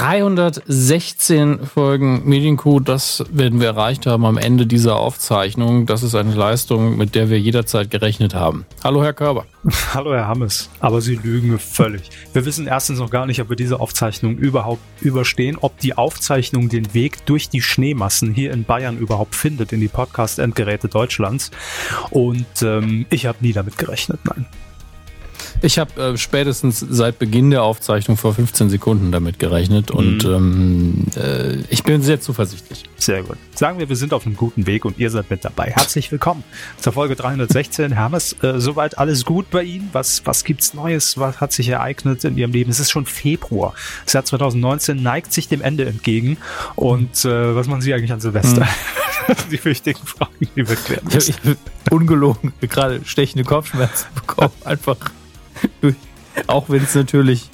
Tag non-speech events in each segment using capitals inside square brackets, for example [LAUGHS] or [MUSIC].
316 Folgen Medienkuh, das werden wir erreicht haben am Ende dieser Aufzeichnung. Das ist eine Leistung, mit der wir jederzeit gerechnet haben. Hallo, Herr Körber. [LAUGHS] Hallo, Herr Hammes. Aber Sie lügen völlig. Wir wissen erstens noch gar nicht, ob wir diese Aufzeichnung überhaupt überstehen, ob die Aufzeichnung den Weg durch die Schneemassen hier in Bayern überhaupt findet, in die Podcast-Endgeräte Deutschlands. Und ähm, ich habe nie damit gerechnet, nein. Ich habe äh, spätestens seit Beginn der Aufzeichnung vor 15 Sekunden damit gerechnet und mhm. ähm, äh, ich bin sehr zuversichtlich. Sehr gut. Sagen wir, wir sind auf einem guten Weg und ihr seid mit dabei. Herzlich willkommen zur Folge 316. Hermes, äh, soweit alles gut bei Ihnen? Was, was gibt's Neues? Was hat sich ereignet in Ihrem Leben? Es ist schon Februar. Das Jahr 2019 neigt sich dem Ende entgegen. Und äh, was machen Sie eigentlich an Silvester? Mhm. [LAUGHS] die wichtigen Fragen, die wir klären müssen. Ich, ich, ungelogen, gerade stechende Kopfschmerzen bekommen. Einfach [LAUGHS] auch wenn es natürlich,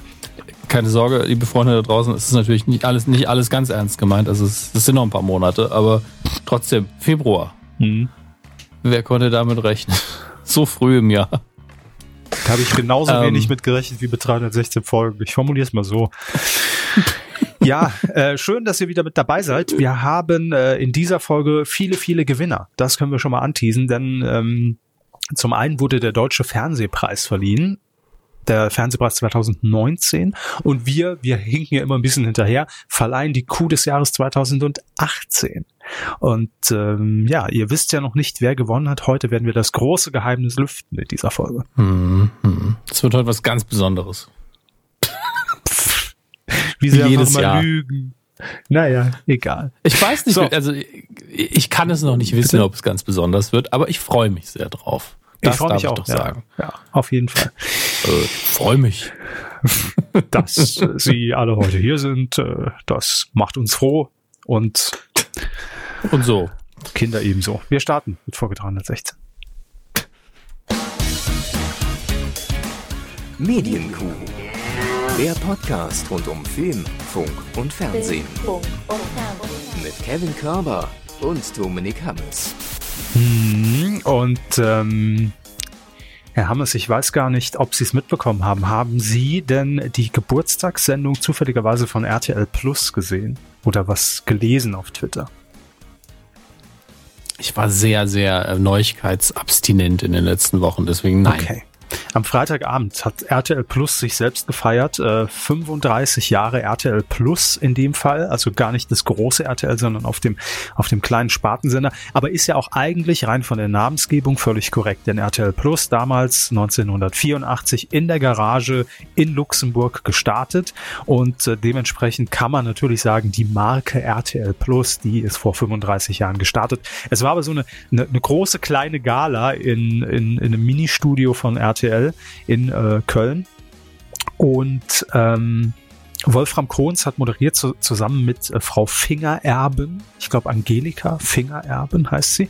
keine Sorge, liebe Freunde da draußen, es ist natürlich nicht alles, nicht alles ganz ernst gemeint. Also es, es sind noch ein paar Monate, aber trotzdem, Februar. Mhm. Wer konnte damit rechnen? [LAUGHS] So früh im Jahr. Da habe ich genauso ähm, wenig mit gerechnet wie mit 316 Folgen. Ich formuliere es mal so. [LAUGHS] Ja, äh, schön, dass ihr wieder mit dabei seid. Wir haben äh, in dieser Folge viele, viele Gewinner. Das können wir schon mal anteasen, denn ähm, zum einen wurde der Deutsche Fernsehpreis verliehen der Fernsehpreis 2019 und wir, wir hinken ja immer ein bisschen hinterher, verleihen die Coup des Jahres 2018. Und ähm, ja, ihr wisst ja noch nicht, wer gewonnen hat. Heute werden wir das große Geheimnis lüften in dieser Folge. Mhm. Es wird heute was ganz Besonderes. [LAUGHS] Wie sie jedes mal Jahr. lügen. Naja, egal. Ich weiß nicht, so. also ich kann es noch nicht wissen, ob es ganz besonders wird, aber ich freue mich sehr drauf. Das ich freue mich auch. Ja, sagen. ja, auf jeden Fall. Äh, freue mich. [LAUGHS] dass Sie alle heute hier sind. Äh, das macht uns froh und und so. Kinder ebenso. Wir starten mit Folge 316. Medienkuh. Der Podcast rund um Film, Funk und Fernsehen. Mit Kevin Körber und Dominik Hammes. Hm, und ähm, Herr Hammers, ich weiß gar nicht, ob Sie es mitbekommen haben. Haben Sie denn die Geburtstagssendung zufälligerweise von RTL Plus gesehen? Oder was gelesen auf Twitter? Ich war sehr, sehr äh, neuigkeitsabstinent in den letzten Wochen, deswegen nein. Okay. Am Freitagabend hat RTL Plus sich selbst gefeiert. Äh, 35 Jahre RTL Plus in dem Fall. Also gar nicht das große RTL, sondern auf dem, auf dem kleinen Spartensender. Aber ist ja auch eigentlich rein von der Namensgebung völlig korrekt. Denn RTL Plus damals 1984 in der Garage in Luxemburg gestartet. Und äh, dementsprechend kann man natürlich sagen, die Marke RTL Plus, die ist vor 35 Jahren gestartet. Es war aber so eine, eine, eine große kleine Gala in, in, in einem Ministudio von RTL RTL in äh, Köln. Und ähm, Wolfram Kohns hat moderiert zu, zusammen mit äh, Frau Fingererben. Ich glaube Angelika Fingererben heißt sie.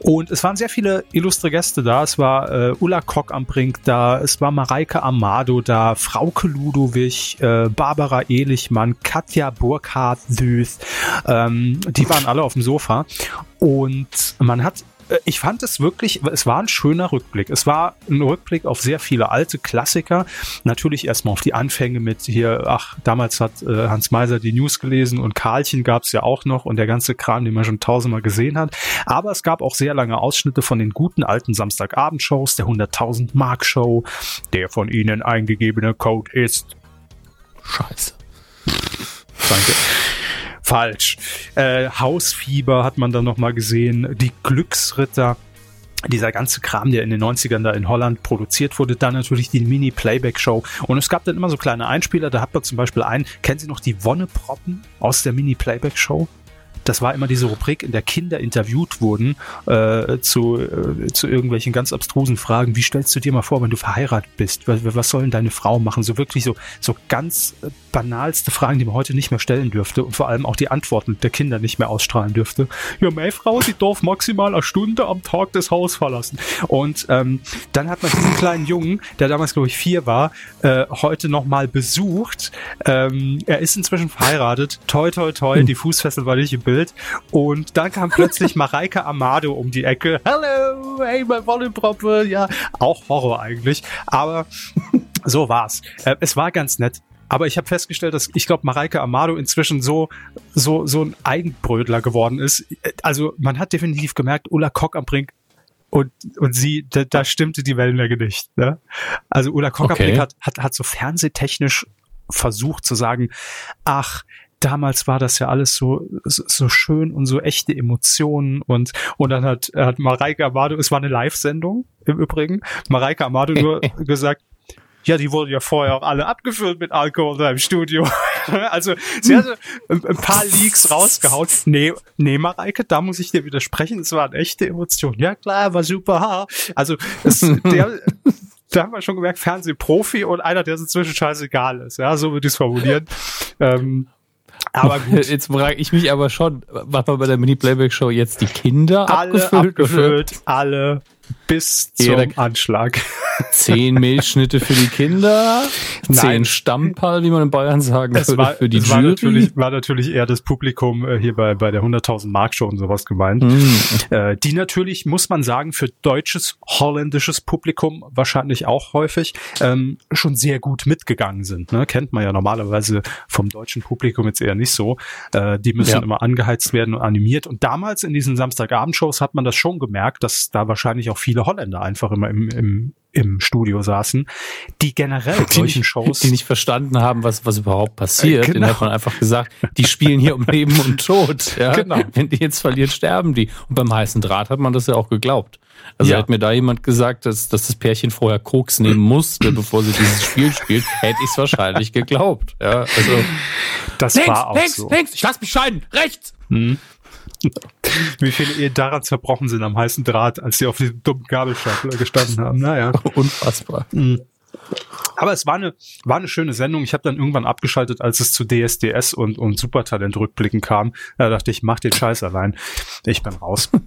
Und es waren sehr viele illustre Gäste da. Es war äh, Ulla Kock am Brink da, es war Mareike Amado da, Frauke Ludowig, äh, Barbara Ehlichmann, Katja Burkhardt Süß. Ähm, die waren alle auf dem Sofa. Und man hat ich fand es wirklich, es war ein schöner Rückblick. Es war ein Rückblick auf sehr viele alte Klassiker. Natürlich erstmal auf die Anfänge mit hier, ach, damals hat äh, Hans Meiser die News gelesen und Karlchen gab es ja auch noch und der ganze Kram, den man schon tausendmal gesehen hat. Aber es gab auch sehr lange Ausschnitte von den guten alten Samstagabendshows, der 100.000 Mark Show, der von Ihnen eingegebene Code ist Scheiße. Danke. Falsch. Äh, Hausfieber hat man dann nochmal gesehen. Die Glücksritter dieser ganze Kram, der in den 90ern da in Holland produziert wurde, dann natürlich die Mini-Playback-Show. Und es gab dann immer so kleine Einspieler, da hat man zum Beispiel einen, kennen Sie noch die Wonneproppen aus der Mini-Playback-Show? Das war immer diese Rubrik, in der Kinder interviewt wurden äh, zu, äh, zu irgendwelchen ganz abstrusen Fragen. Wie stellst du dir mal vor, wenn du verheiratet bist? Was, was soll denn deine Frau machen? So wirklich so, so ganz äh, banalste Fragen, die man heute nicht mehr stellen dürfte und vor allem auch die Antworten der Kinder nicht mehr ausstrahlen dürfte. Ja, meine Frau, die darf maximal eine Stunde am Tag das Haus verlassen. Und ähm, dann hat man diesen kleinen Jungen, der damals glaube ich vier war, äh, heute nochmal besucht. Ähm, er ist inzwischen verheiratet. Toi, toi, toi, hm. die Fußfessel war nicht im Bild gespielt. Und dann kam plötzlich [LAUGHS] Mareike Amado um die Ecke. Hello, hey, mein Wollenproppe. Ja, auch Horror eigentlich. Aber [LAUGHS] so war's. Äh, es war ganz nett. Aber ich habe festgestellt, dass ich glaube, Mareike Amado inzwischen so, so, so ein Eigenbrödler geworden ist. Also man hat definitiv gemerkt, Ulla Kock am Brink und, und sie, da, da stimmte die Wellenlänge nicht. Ne? Also Ulla Kock am Brink hat, hat, hat so fernsehtechnisch versucht zu sagen, ach, damals war das ja alles so, so schön und so echte Emotionen und, und dann hat, hat Mareike Amado, es war eine Live-Sendung im Übrigen, Mareike Amado nur [LAUGHS] gesagt, ja, die wurden ja vorher auch alle abgefüllt mit Alkohol da im Studio. [LAUGHS] also sie hatte ein, ein, paar Leaks rausgehauen. Nee, nee, Mareike, da muss ich dir widersprechen. Es waren echte Emotionen. Ja klar, war super. Also es, der, [LAUGHS] da haben wir schon gemerkt, Fernsehprofi und einer, der es inzwischen scheißegal ist. Ja, so würde ich es formulieren. Ähm, aber [LAUGHS] gut. Jetzt frage ich mich aber schon, was man bei der Mini-Playback-Show jetzt die Kinder alle abgefüllt? abgefüllt alle bis zum Jeder Anschlag. [LAUGHS] Zehn Milchschnitte für die Kinder, zehn Stammpal, wie man in Bayern sagen es würde, war, für die es Jury. War natürlich, war natürlich eher das Publikum äh, hier bei, bei der 100.000 Mark Show und sowas gemeint. Mhm. Äh, die natürlich, muss man sagen, für deutsches, holländisches Publikum wahrscheinlich auch häufig ähm, schon sehr gut mitgegangen sind. Ne? Kennt man ja normalerweise vom deutschen Publikum jetzt eher nicht so. Äh, die müssen ja. immer angeheizt werden und animiert. Und damals in diesen Samstagabendshows hat man das schon gemerkt, dass da wahrscheinlich auch viele Holländer einfach immer im, im, im Studio saßen, die generell die solchen nicht, Shows. Die nicht verstanden haben, was, was überhaupt passiert. Äh, genau. Den hat man einfach gesagt, die spielen hier um [LAUGHS] Leben und Tod. Ja? Genau. Wenn die jetzt verlieren, sterben die. Und beim heißen Draht hat man das ja auch geglaubt. Also ja. hat mir da jemand gesagt, dass, dass das Pärchen vorher Koks nehmen musste, bevor sie dieses Spiel spielt, hätte ich es wahrscheinlich geglaubt. Ja, also das links, war auch links, so. Links, ich lass mich scheiden, rechts. Hm. [LAUGHS] Wie viele Ehe daran zerbrochen sind am heißen Draht, als sie auf diesem dummen Gabelstapler gestanden haben. Naja. [LAUGHS] Unfassbar. Mhm. Aber es war eine, war eine schöne Sendung. Ich habe dann irgendwann abgeschaltet, als es zu DSDS und, und Supertalent rückblicken kam. Da dachte ich, mach den Scheiß allein. Ich bin raus. [LAUGHS]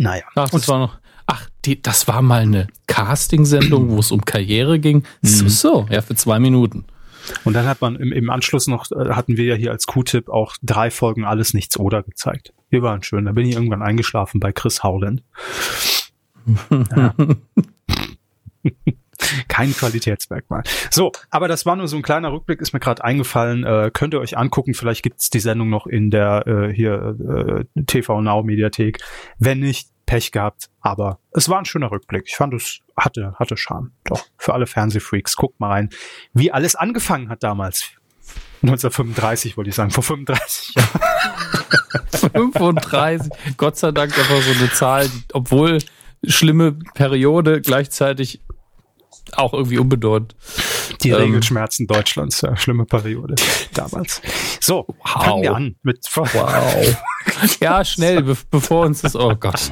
Naja. Ach, das war noch, ach, die, das war mal eine Casting-Sendung, wo es um Karriere ging. Mhm. So, so, ja, für zwei Minuten. Und dann hat man im, im Anschluss noch, äh, hatten wir ja hier als Q-Tipp auch drei Folgen Alles Nichts Oder gezeigt. Die waren schön. Da bin ich irgendwann eingeschlafen bei Chris Howland. Ja. [LAUGHS] Kein Qualitätsmerkmal. So, aber das war nur so ein kleiner Rückblick, ist mir gerade eingefallen. Äh, könnt ihr euch angucken, vielleicht gibt's die Sendung noch in der äh, hier äh, TV Now Mediathek. Wenn nicht, Pech gehabt, aber es war ein schöner Rückblick. Ich fand es hatte, hatte Charme. Doch, für alle Fernsehfreaks, guckt mal rein, wie alles angefangen hat damals. 1935 wollte ich sagen, vor 35 Jahren. [LAUGHS] 35, Gott sei Dank einfach so eine Zahl, obwohl schlimme Periode gleichzeitig auch irgendwie unbedeutend. Die ähm, Regelschmerzen Deutschlands, ja, schlimme Periode damals. So, wow. fangen wir an mit Wow. [LAUGHS] ja, schnell, be bevor uns das, oh Gott.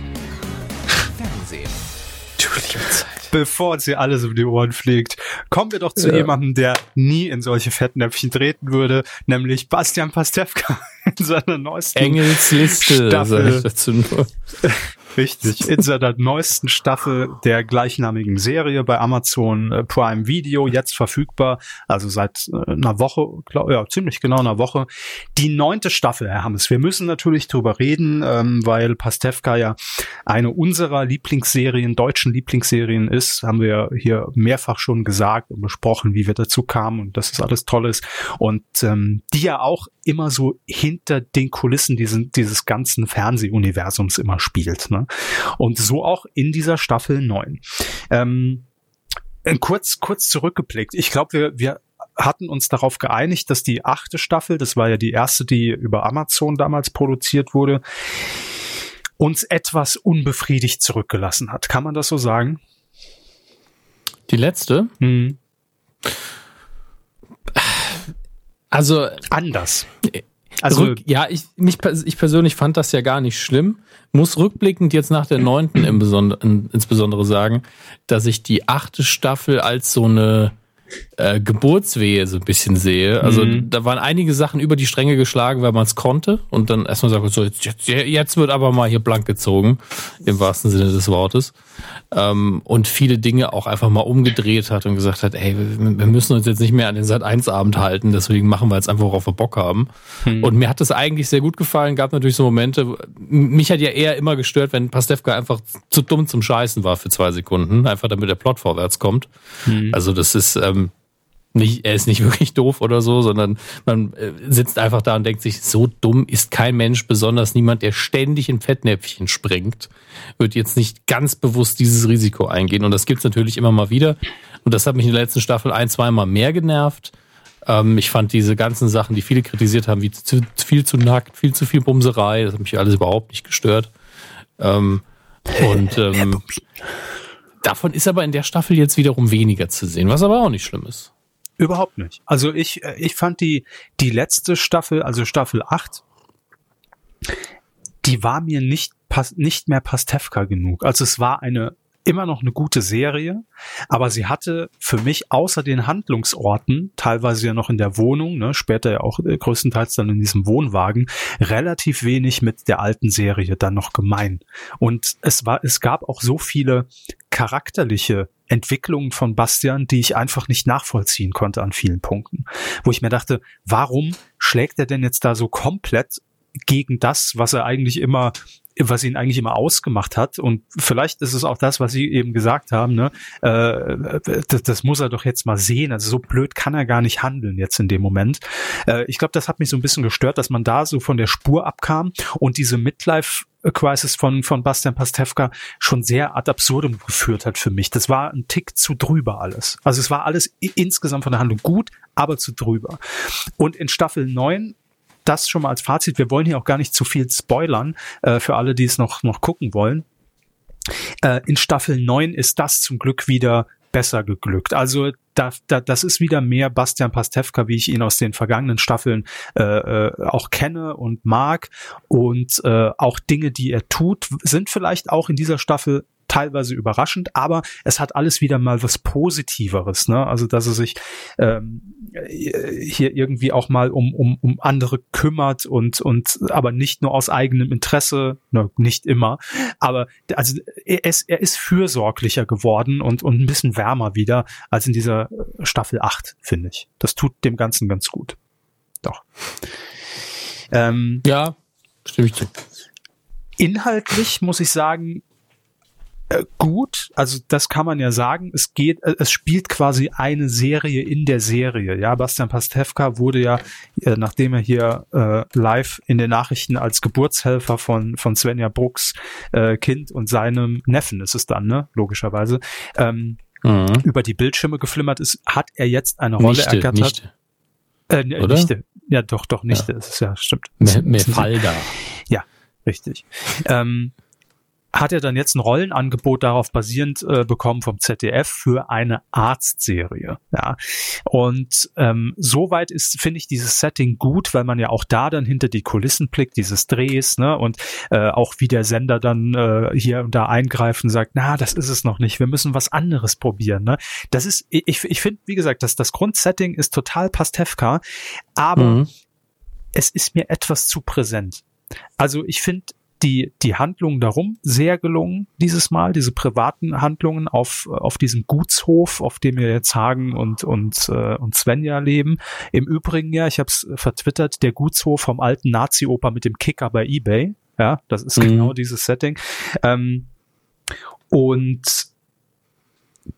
Bevor uns hier alles um die Ohren fliegt, kommen wir doch zu ja. jemandem, der nie in solche Fettnäpfchen treten würde, nämlich Bastian Pastewka [LAUGHS] in seiner neuesten Engelsliste, Staffel. Sag ich dazu nur. Richtig, in seiner neuesten Staffel der gleichnamigen Serie bei Amazon äh, Prime Video, jetzt verfügbar, also seit äh, einer Woche, glaub, ja, ziemlich genau einer Woche. Die neunte Staffel, Herr Hammes. Wir müssen natürlich drüber reden, ähm, weil Pastewka ja eine unserer Lieblingsserien, deutschen Lieblingsserien ist, haben wir hier mehrfach schon gesagt und besprochen, wie wir dazu kamen und dass es alles toll ist. Und ähm, die ja auch immer so hinter den Kulissen diesen, dieses ganzen Fernsehuniversums immer spielt. Ne? Und so auch in dieser Staffel 9. Ähm, kurz, kurz zurückgeblickt. Ich glaube, wir, wir hatten uns darauf geeinigt, dass die achte Staffel, das war ja die erste, die über Amazon damals produziert wurde, uns etwas unbefriedigt zurückgelassen hat. Kann man das so sagen? Die letzte? Mhm. Also anders. Also Rück, ja, ich, mich, ich persönlich fand das ja gar nicht schlimm. Muss rückblickend jetzt nach der neunten im Besonder, in, insbesondere sagen, dass ich die achte Staffel als so eine äh, Geburtswehe so ein bisschen sehe. Also mhm. da waren einige Sachen über die Stränge geschlagen, weil man es konnte und dann erstmal sagt, so jetzt, jetzt, wird aber mal hier blank gezogen, im wahrsten Sinne des Wortes. Ähm, und viele Dinge auch einfach mal umgedreht hat und gesagt hat, ey, wir müssen uns jetzt nicht mehr an den Sat 1 Abend halten, deswegen machen wir jetzt einfach, worauf wir Bock haben. Mhm. Und mir hat das eigentlich sehr gut gefallen, gab natürlich so Momente, mich hat ja eher immer gestört, wenn Pastewka einfach zu dumm zum Scheißen war für zwei Sekunden, einfach damit der Plot vorwärts kommt. Mhm. Also das ist, ähm, nicht, er ist nicht [LAUGHS] wirklich doof oder so, sondern man äh, sitzt einfach da und denkt sich, so dumm ist kein Mensch, besonders niemand, der ständig in Fettnäpfchen springt, wird jetzt nicht ganz bewusst dieses Risiko eingehen. Und das gibt's natürlich immer mal wieder. Und das hat mich in der letzten Staffel ein, zweimal mehr genervt. Ähm, ich fand diese ganzen Sachen, die viele kritisiert haben, wie zu, viel zu nackt, viel zu viel Bumserei, das hat mich alles überhaupt nicht gestört. Ähm, und [LAUGHS] ähm, davon ist aber in der Staffel jetzt wiederum weniger zu sehen, was aber auch nicht schlimm ist. Überhaupt nicht. Also ich, äh, ich fand die, die letzte Staffel, also Staffel 8, die war mir nicht, nicht mehr Pastewka genug. Also es war eine immer noch eine gute Serie, aber sie hatte für mich außer den Handlungsorten, teilweise ja noch in der Wohnung, ne, später ja auch äh, größtenteils dann in diesem Wohnwagen, relativ wenig mit der alten Serie dann noch gemein. Und es war, es gab auch so viele charakterliche Entwicklungen von Bastian, die ich einfach nicht nachvollziehen konnte an vielen Punkten. Wo ich mir dachte, warum schlägt er denn jetzt da so komplett gegen das, was er eigentlich immer was ihn eigentlich immer ausgemacht hat. Und vielleicht ist es auch das, was Sie eben gesagt haben, ne? Äh, das, das muss er doch jetzt mal sehen. Also so blöd kann er gar nicht handeln jetzt in dem Moment. Äh, ich glaube, das hat mich so ein bisschen gestört, dass man da so von der Spur abkam und diese Midlife Crisis von, von Bastian Pastewka schon sehr ad absurdum geführt hat für mich. Das war ein Tick zu drüber alles. Also es war alles insgesamt von der Handlung gut, aber zu drüber. Und in Staffel 9 das schon mal als Fazit. Wir wollen hier auch gar nicht zu viel spoilern äh, für alle, die es noch, noch gucken wollen. Äh, in Staffel 9 ist das zum Glück wieder besser geglückt. Also da, da, das ist wieder mehr Bastian Pastewka, wie ich ihn aus den vergangenen Staffeln äh, äh, auch kenne und mag. Und äh, auch Dinge, die er tut, sind vielleicht auch in dieser Staffel teilweise überraschend, aber es hat alles wieder mal was Positiveres, ne? Also dass er sich ähm, hier irgendwie auch mal um, um, um andere kümmert und, und aber nicht nur aus eigenem Interesse, ne, nicht immer, aber also er ist, er ist fürsorglicher geworden und, und ein bisschen wärmer wieder als in dieser Staffel 8, finde ich. Das tut dem Ganzen ganz gut. Doch. Ähm, ja, stimme ich zu. Inhaltlich muss ich sagen, äh, gut, also das kann man ja sagen. Es geht, äh, es spielt quasi eine Serie in der Serie. Ja, Bastian Pastewka wurde ja, äh, nachdem er hier äh, live in den Nachrichten als Geburtshelfer von von Svenja Brucks äh, Kind und seinem Neffen ist es dann, ne, logischerweise, ähm, mhm. über die Bildschirme geflimmert ist, hat er jetzt eine Rolle Nichte, ergattert. Nichte. Äh, Oder? Nichte. Ja, doch, doch, Nichte. Ja. Das ist ja, stimmt. Mefalda. Ja, richtig. ähm, hat er dann jetzt ein Rollenangebot darauf basierend äh, bekommen vom ZDF für eine Arztserie. Ja, und ähm, soweit ist finde ich dieses Setting gut, weil man ja auch da dann hinter die Kulissen blickt, dieses Drehs, ne und äh, auch wie der Sender dann äh, hier und da eingreifen sagt, na, das ist es noch nicht, wir müssen was anderes probieren. Ne, das ist ich ich finde wie gesagt, dass das Grundsetting ist total Pastewka, aber mhm. es ist mir etwas zu präsent. Also ich finde die, die Handlungen darum sehr gelungen dieses Mal, diese privaten Handlungen auf, auf diesem Gutshof, auf dem wir jetzt Hagen und, und, äh, und Svenja leben. Im Übrigen ja, ich habe es vertwittert, der Gutshof vom alten Nazi-Oper mit dem Kicker bei Ebay. Ja, das ist mhm. genau dieses Setting. Ähm, und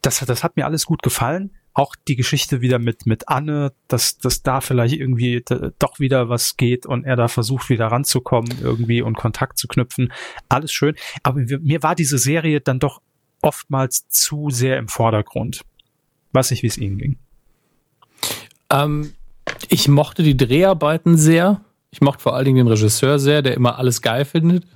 das, das hat mir alles gut gefallen auch die Geschichte wieder mit, mit Anne, dass, dass da vielleicht irgendwie doch wieder was geht und er da versucht wieder ranzukommen irgendwie und Kontakt zu knüpfen. Alles schön. Aber mir war diese Serie dann doch oftmals zu sehr im Vordergrund. Weiß nicht, wie es Ihnen ging. Ähm, ich mochte die Dreharbeiten sehr. Ich mochte vor allen Dingen den Regisseur sehr, der immer alles geil findet.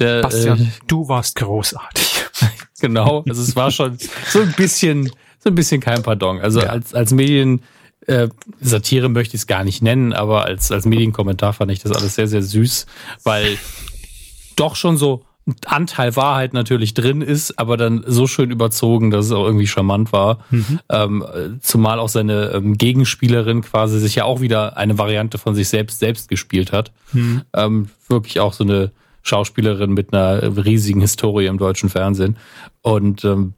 Der, Bastian, äh, du warst großartig. [LAUGHS] genau, also es war schon so ein bisschen so ein bisschen kein Pardon. Also ja. als, als Medien, äh, Satire möchte ich es gar nicht nennen, aber als, als Medienkommentar fand ich das alles sehr, sehr süß, weil [LAUGHS] doch schon so ein Anteil Wahrheit natürlich drin ist, aber dann so schön überzogen, dass es auch irgendwie charmant war. Mhm. Ähm, zumal auch seine ähm, Gegenspielerin quasi sich ja auch wieder eine Variante von sich selbst selbst gespielt hat. Mhm. Ähm, wirklich auch so eine Schauspielerin mit einer riesigen Historie im deutschen Fernsehen. Und ähm,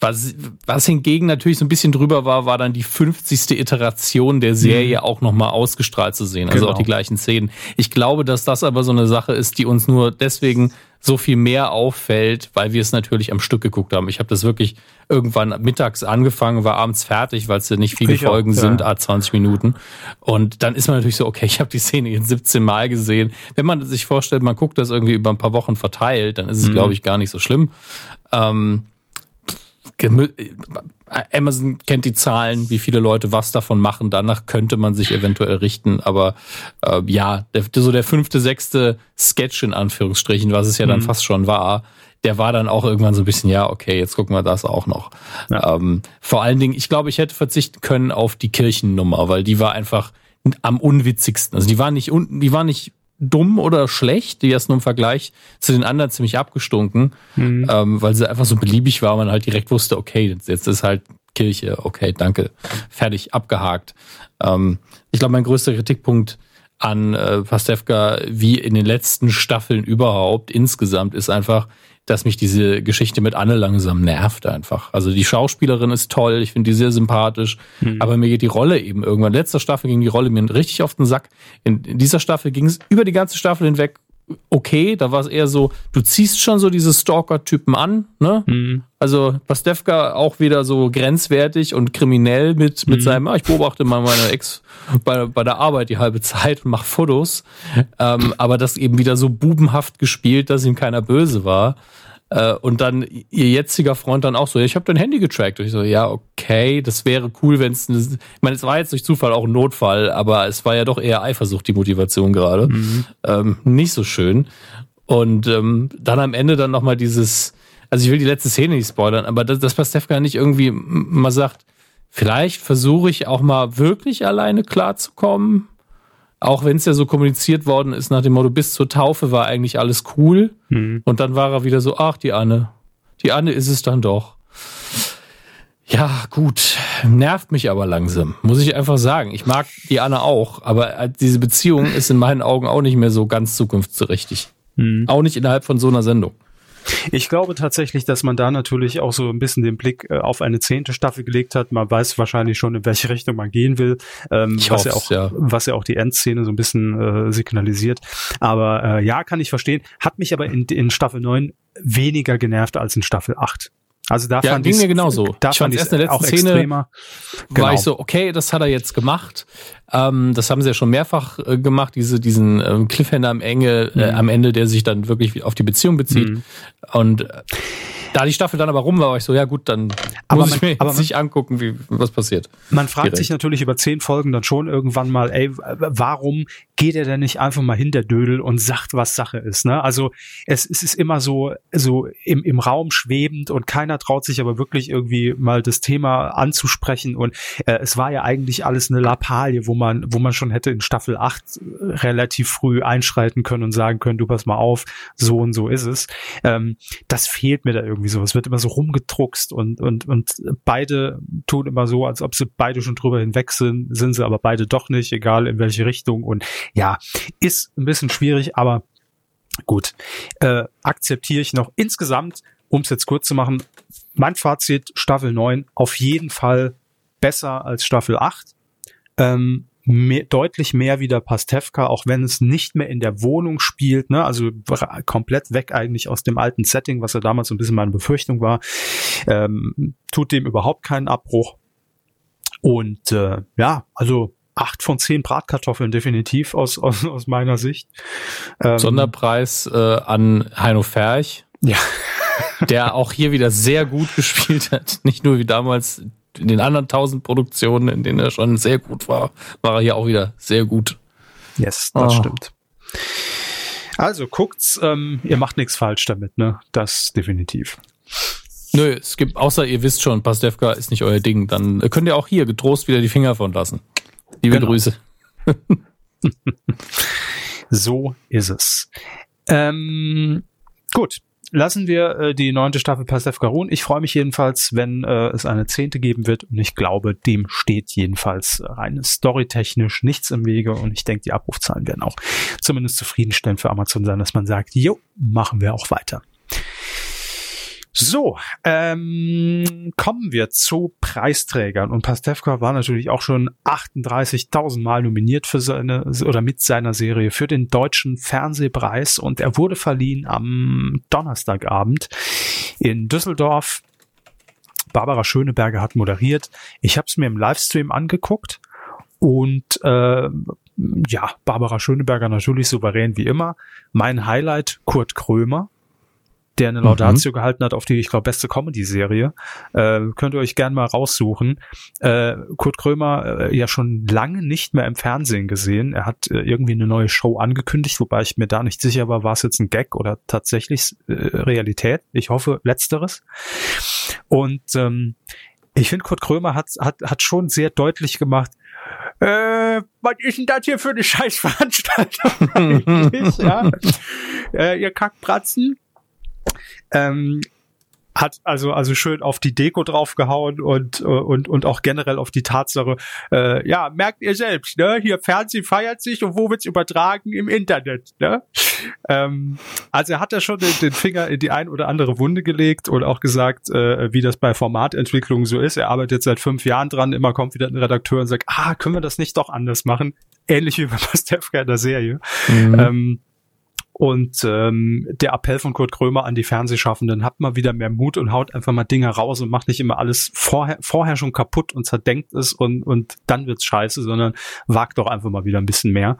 Was, was hingegen natürlich so ein bisschen drüber war, war dann die 50. Iteration der Serie mhm. auch nochmal ausgestrahlt zu sehen. Also genau. auch die gleichen Szenen. Ich glaube, dass das aber so eine Sache ist, die uns nur deswegen so viel mehr auffällt, weil wir es natürlich am Stück geguckt haben. Ich habe das wirklich irgendwann mittags angefangen, war abends fertig, weil es ja nicht viele ich Folgen auch, ja. sind, a 20 Minuten. Und dann ist man natürlich so, okay, ich habe die Szene jetzt 17 Mal gesehen. Wenn man sich vorstellt, man guckt das irgendwie über ein paar Wochen verteilt, dann ist es, mhm. glaube ich, gar nicht so schlimm. Ähm, Amazon kennt die Zahlen, wie viele Leute was davon machen. Danach könnte man sich eventuell richten. Aber äh, ja, der, so der fünfte, sechste Sketch in Anführungsstrichen, was es ja dann mhm. fast schon war, der war dann auch irgendwann so ein bisschen, ja, okay, jetzt gucken wir das auch noch. Ja. Ähm, vor allen Dingen, ich glaube, ich hätte verzichten können auf die Kirchennummer, weil die war einfach am unwitzigsten. Also die war nicht, die war nicht dumm oder schlecht, die ist nur im Vergleich zu den anderen ziemlich abgestunken, mhm. ähm, weil sie einfach so beliebig war, man halt direkt wusste, okay, jetzt ist halt Kirche, okay, danke, fertig, abgehakt. Ähm, ich glaube, mein größter Kritikpunkt an äh, Pastewka, wie in den letzten Staffeln überhaupt insgesamt, ist einfach, dass mich diese Geschichte mit Anne langsam nervt einfach. Also die Schauspielerin ist toll, ich finde die sehr sympathisch, mhm. aber mir geht die Rolle eben irgendwann. Letzter Staffel ging die Rolle mir richtig auf den Sack. In, in dieser Staffel ging es über die ganze Staffel hinweg okay, da war es eher so, du ziehst schon so diese Stalker-Typen an, ne? Mhm. Also Pastewka auch wieder so grenzwertig und kriminell mit, mit mhm. seinem, ah, ich beobachte mal meine Ex bei, bei der Arbeit die halbe Zeit und mache Fotos. Ähm, aber das eben wieder so bubenhaft gespielt, dass ihm keiner böse war. Äh, und dann ihr jetziger Freund dann auch so, ja, ich habe dein Handy getrackt. Und ich so, ja, okay, das wäre cool, wenn es, ich meine, es war jetzt durch Zufall auch ein Notfall, aber es war ja doch eher Eifersucht, die Motivation gerade. Mhm. Ähm, nicht so schön. Und ähm, dann am Ende dann nochmal dieses, also ich will die letzte Szene nicht spoilern, aber dass, dass Pastewka nicht irgendwie mal sagt, vielleicht versuche ich auch mal wirklich alleine klarzukommen auch wenn es ja so kommuniziert worden ist nach dem Motto, bis zur Taufe war eigentlich alles cool. Mhm. Und dann war er wieder so, ach, die Anne. Die Anne ist es dann doch. Ja, gut. Nervt mich aber langsam. Muss ich einfach sagen. Ich mag die Anne auch, aber diese Beziehung ist in meinen Augen auch nicht mehr so ganz zukunftsträchtig. Mhm. Auch nicht innerhalb von so einer Sendung. Ich glaube tatsächlich, dass man da natürlich auch so ein bisschen den Blick äh, auf eine zehnte Staffel gelegt hat. Man weiß wahrscheinlich schon, in welche Richtung man gehen will, ähm, was, ja auch, ja. was ja auch die Endszene so ein bisschen äh, signalisiert. Aber äh, ja, kann ich verstehen. Hat mich aber in, in Staffel 9 weniger genervt als in Staffel 8. Also da ja, fand ging mir genauso. Da ich fand erst in der letzten Szene extremer. Genau. war ich so, okay, das hat er jetzt gemacht. Ähm, das haben sie ja schon mehrfach äh, gemacht, diese, diesen ähm, Cliffhanger am, Enge, äh, mhm. am Ende, der sich dann wirklich auf die Beziehung bezieht. Mhm. Und äh, da die Staffel dann aber rum war, war ich so, ja gut, dann aber muss man, ich mir jetzt nicht angucken, wie was passiert. Man fragt Direkt. sich natürlich über zehn Folgen dann schon irgendwann mal, ey, warum geht er denn nicht einfach mal hinter Dödel und sagt, was Sache ist? Ne? Also es, es ist immer so, so im, im Raum schwebend und keiner traut sich aber wirklich irgendwie mal das Thema anzusprechen. Und äh, es war ja eigentlich alles eine Lappalie, wo man, wo man schon hätte in Staffel 8 relativ früh einschreiten können und sagen können, du pass mal auf, so und so ist es. Ähm, das fehlt mir da irgendwie so. Es wird immer so rumgedruckst und, und, und beide tun immer so, als ob sie beide schon drüber hinweg sind, sind sie aber beide doch nicht, egal in welche Richtung. Und ja, ist ein bisschen schwierig, aber gut. Äh, akzeptiere ich noch insgesamt, um es jetzt kurz zu machen, mein Fazit, Staffel 9 auf jeden Fall besser als Staffel 8. Ähm, mehr, deutlich mehr wieder Pastewka, auch wenn es nicht mehr in der Wohnung spielt, ne? also komplett weg eigentlich aus dem alten Setting, was ja damals so ein bisschen meine Befürchtung war, ähm, tut dem überhaupt keinen Abbruch. Und äh, ja, also acht von zehn Bratkartoffeln definitiv aus, aus, aus meiner Sicht. Ähm, Sonderpreis äh, an Heino Ferch. Ja. der auch hier wieder sehr gut [LAUGHS] gespielt hat. Nicht nur wie damals in den anderen tausend Produktionen, in denen er schon sehr gut war, war er hier auch wieder sehr gut. Yes, das oh. stimmt. Also guckt's, ähm, ihr macht nichts falsch damit, ne? Das definitiv. Nö, es gibt, außer ihr wisst schon, Pastewka ist nicht euer Ding, dann könnt ihr auch hier getrost wieder die Finger von lassen. Liebe genau. Grüße. [LAUGHS] so ist es. Ähm, gut, lassen wir äh, die neunte Staffel Pastewka ruhen. Ich freue mich jedenfalls, wenn äh, es eine zehnte geben wird und ich glaube, dem steht jedenfalls rein storytechnisch nichts im Wege und ich denke, die Abrufzahlen werden auch zumindest zufriedenstellend für Amazon sein, dass man sagt, jo, machen wir auch weiter. So, ähm, kommen wir zu Preisträgern. Und Pastewka war natürlich auch schon 38.000 Mal nominiert für seine oder mit seiner Serie für den deutschen Fernsehpreis und er wurde verliehen am Donnerstagabend in Düsseldorf. Barbara Schöneberger hat moderiert. Ich habe es mir im Livestream angeguckt und äh, ja, Barbara Schöneberger natürlich souverän wie immer. Mein Highlight Kurt Krömer der eine Laudatio mhm. gehalten hat auf die, ich glaube, beste Comedy-Serie. Äh, könnt ihr euch gern mal raussuchen. Äh, Kurt Krömer äh, ja schon lange nicht mehr im Fernsehen gesehen. Er hat äh, irgendwie eine neue Show angekündigt, wobei ich mir da nicht sicher war, war es jetzt ein Gag oder tatsächlich äh, Realität. Ich hoffe, letzteres. Und ähm, ich finde, Kurt Krömer hat, hat, hat schon sehr deutlich gemacht, äh, was ist denn das hier für eine Scheißveranstaltung eigentlich, [LAUGHS] [LAUGHS] ja? äh, ihr Kackbratzen ähm, hat also also schön auf die Deko draufgehauen und und und auch generell auf die Tatsache äh, ja merkt ihr selbst ne? Hier Fernsehen feiert sich und wo wird's übertragen? Im Internet ne? Ähm, also er hat ja schon den, den Finger in die ein oder andere Wunde gelegt und auch gesagt äh, wie das bei Formatentwicklung so ist. Er arbeitet seit fünf Jahren dran immer kommt wieder ein Redakteur und sagt ah können wir das nicht doch anders machen? Ähnlich wie bei [LAUGHS] Pastewka in der Serie. Mhm. ähm, und ähm, der Appell von Kurt Krömer an die Fernsehschaffenden, habt mal wieder mehr Mut und haut einfach mal Dinge raus und macht nicht immer alles vorher, vorher schon kaputt und zerdenkt es und, und dann wird's scheiße, sondern wagt doch einfach mal wieder ein bisschen mehr